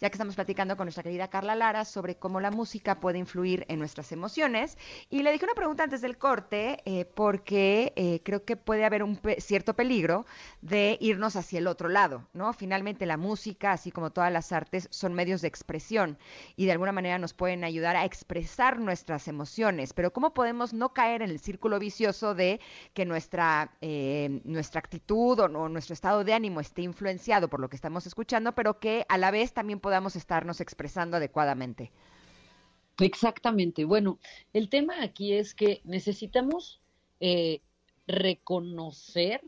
Ya que estamos platicando con nuestra querida Carla Lara sobre cómo la música puede influir en nuestras emociones. Y le dije una pregunta antes del corte, eh, porque eh, creo que puede haber un cierto peligro de irnos hacia el otro lado, ¿no? Finalmente la música, así como todas las artes, son medios de expresión y de alguna manera nos pueden ayudar a expresar nuestras emociones. Pero ¿cómo podemos no caer en el círculo vicioso de que nuestra, eh, nuestra actitud o, nuestro estado de ánimo esté influenciado por lo que estamos escuchando, pero que a la vez también podamos estarnos expresando adecuadamente. Exactamente. Bueno, el tema aquí es que necesitamos eh, reconocer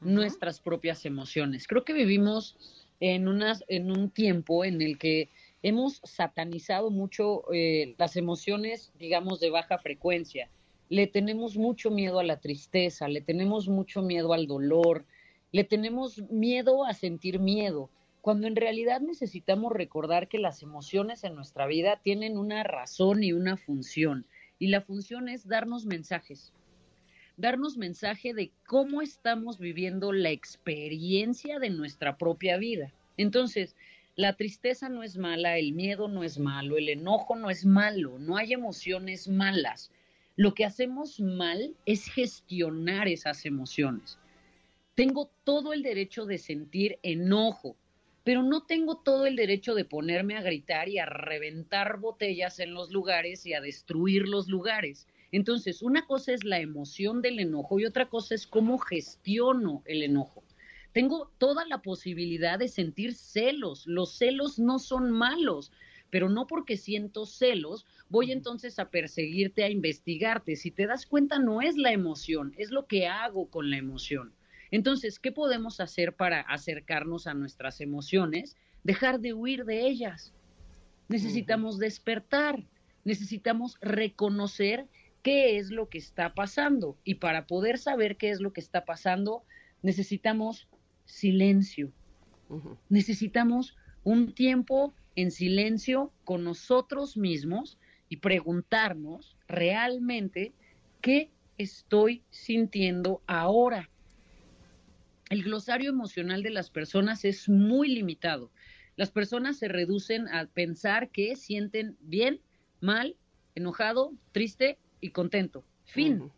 nuestras propias emociones. Creo que vivimos en, unas, en un tiempo en el que hemos satanizado mucho eh, las emociones, digamos, de baja frecuencia le tenemos mucho miedo a la tristeza, le tenemos mucho miedo al dolor, le tenemos miedo a sentir miedo, cuando en realidad necesitamos recordar que las emociones en nuestra vida tienen una razón y una función, y la función es darnos mensajes, darnos mensaje de cómo estamos viviendo la experiencia de nuestra propia vida. Entonces, la tristeza no es mala, el miedo no es malo, el enojo no es malo, no hay emociones malas lo que hacemos mal es gestionar esas emociones. Tengo todo el derecho de sentir enojo, pero no tengo todo el derecho de ponerme a gritar y a reventar botellas en los lugares y a destruir los lugares. Entonces, una cosa es la emoción del enojo y otra cosa es cómo gestiono el enojo. Tengo toda la posibilidad de sentir celos. Los celos no son malos pero no porque siento celos, voy entonces a perseguirte, a investigarte. Si te das cuenta, no es la emoción, es lo que hago con la emoción. Entonces, ¿qué podemos hacer para acercarnos a nuestras emociones? Dejar de huir de ellas. Necesitamos despertar, necesitamos reconocer qué es lo que está pasando. Y para poder saber qué es lo que está pasando, necesitamos silencio. Necesitamos un tiempo en silencio con nosotros mismos y preguntarnos realmente qué estoy sintiendo ahora. El glosario emocional de las personas es muy limitado. Las personas se reducen a pensar que sienten bien, mal, enojado, triste y contento. Fin.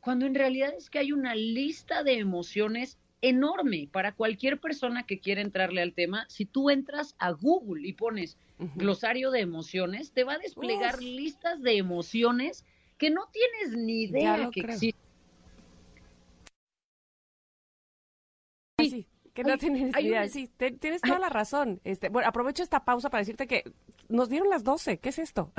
Cuando en realidad es que hay una lista de emociones enorme para cualquier persona que quiera entrarle al tema. Si tú entras a Google y pones glosario de emociones, te va a desplegar listas de emociones que no tienes ni idea que existen. Que no tienes ni idea. Sí, tienes toda la razón. Este, bueno, aprovecho esta pausa para decirte que nos dieron las 12. ¿Qué es esto?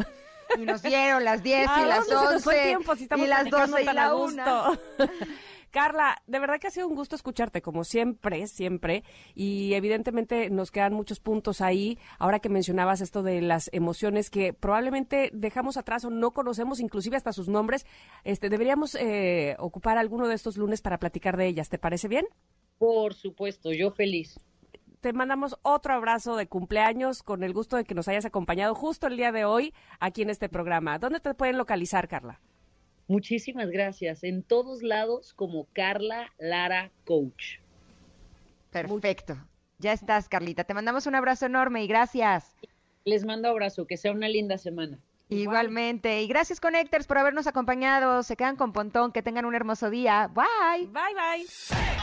Y nos dieron las 10 y las 11 y las 12 y la 1. Carla, de verdad que ha sido un gusto escucharte, como siempre, siempre. Y evidentemente nos quedan muchos puntos ahí. Ahora que mencionabas esto de las emociones que probablemente dejamos atrás o no conocemos, inclusive hasta sus nombres, este, deberíamos eh, ocupar alguno de estos lunes para platicar de ellas. ¿Te parece bien? Por supuesto, yo feliz te mandamos otro abrazo de cumpleaños con el gusto de que nos hayas acompañado justo el día de hoy aquí en este programa. ¿Dónde te pueden localizar, Carla? Muchísimas gracias. En todos lados como Carla Lara Coach. Perfecto. Ya estás, Carlita. Te mandamos un abrazo enorme y gracias. Les mando abrazo. Que sea una linda semana. Igualmente. Y gracias, Connectors, por habernos acompañado. Se quedan con Pontón. Que tengan un hermoso día. Bye. Bye, bye.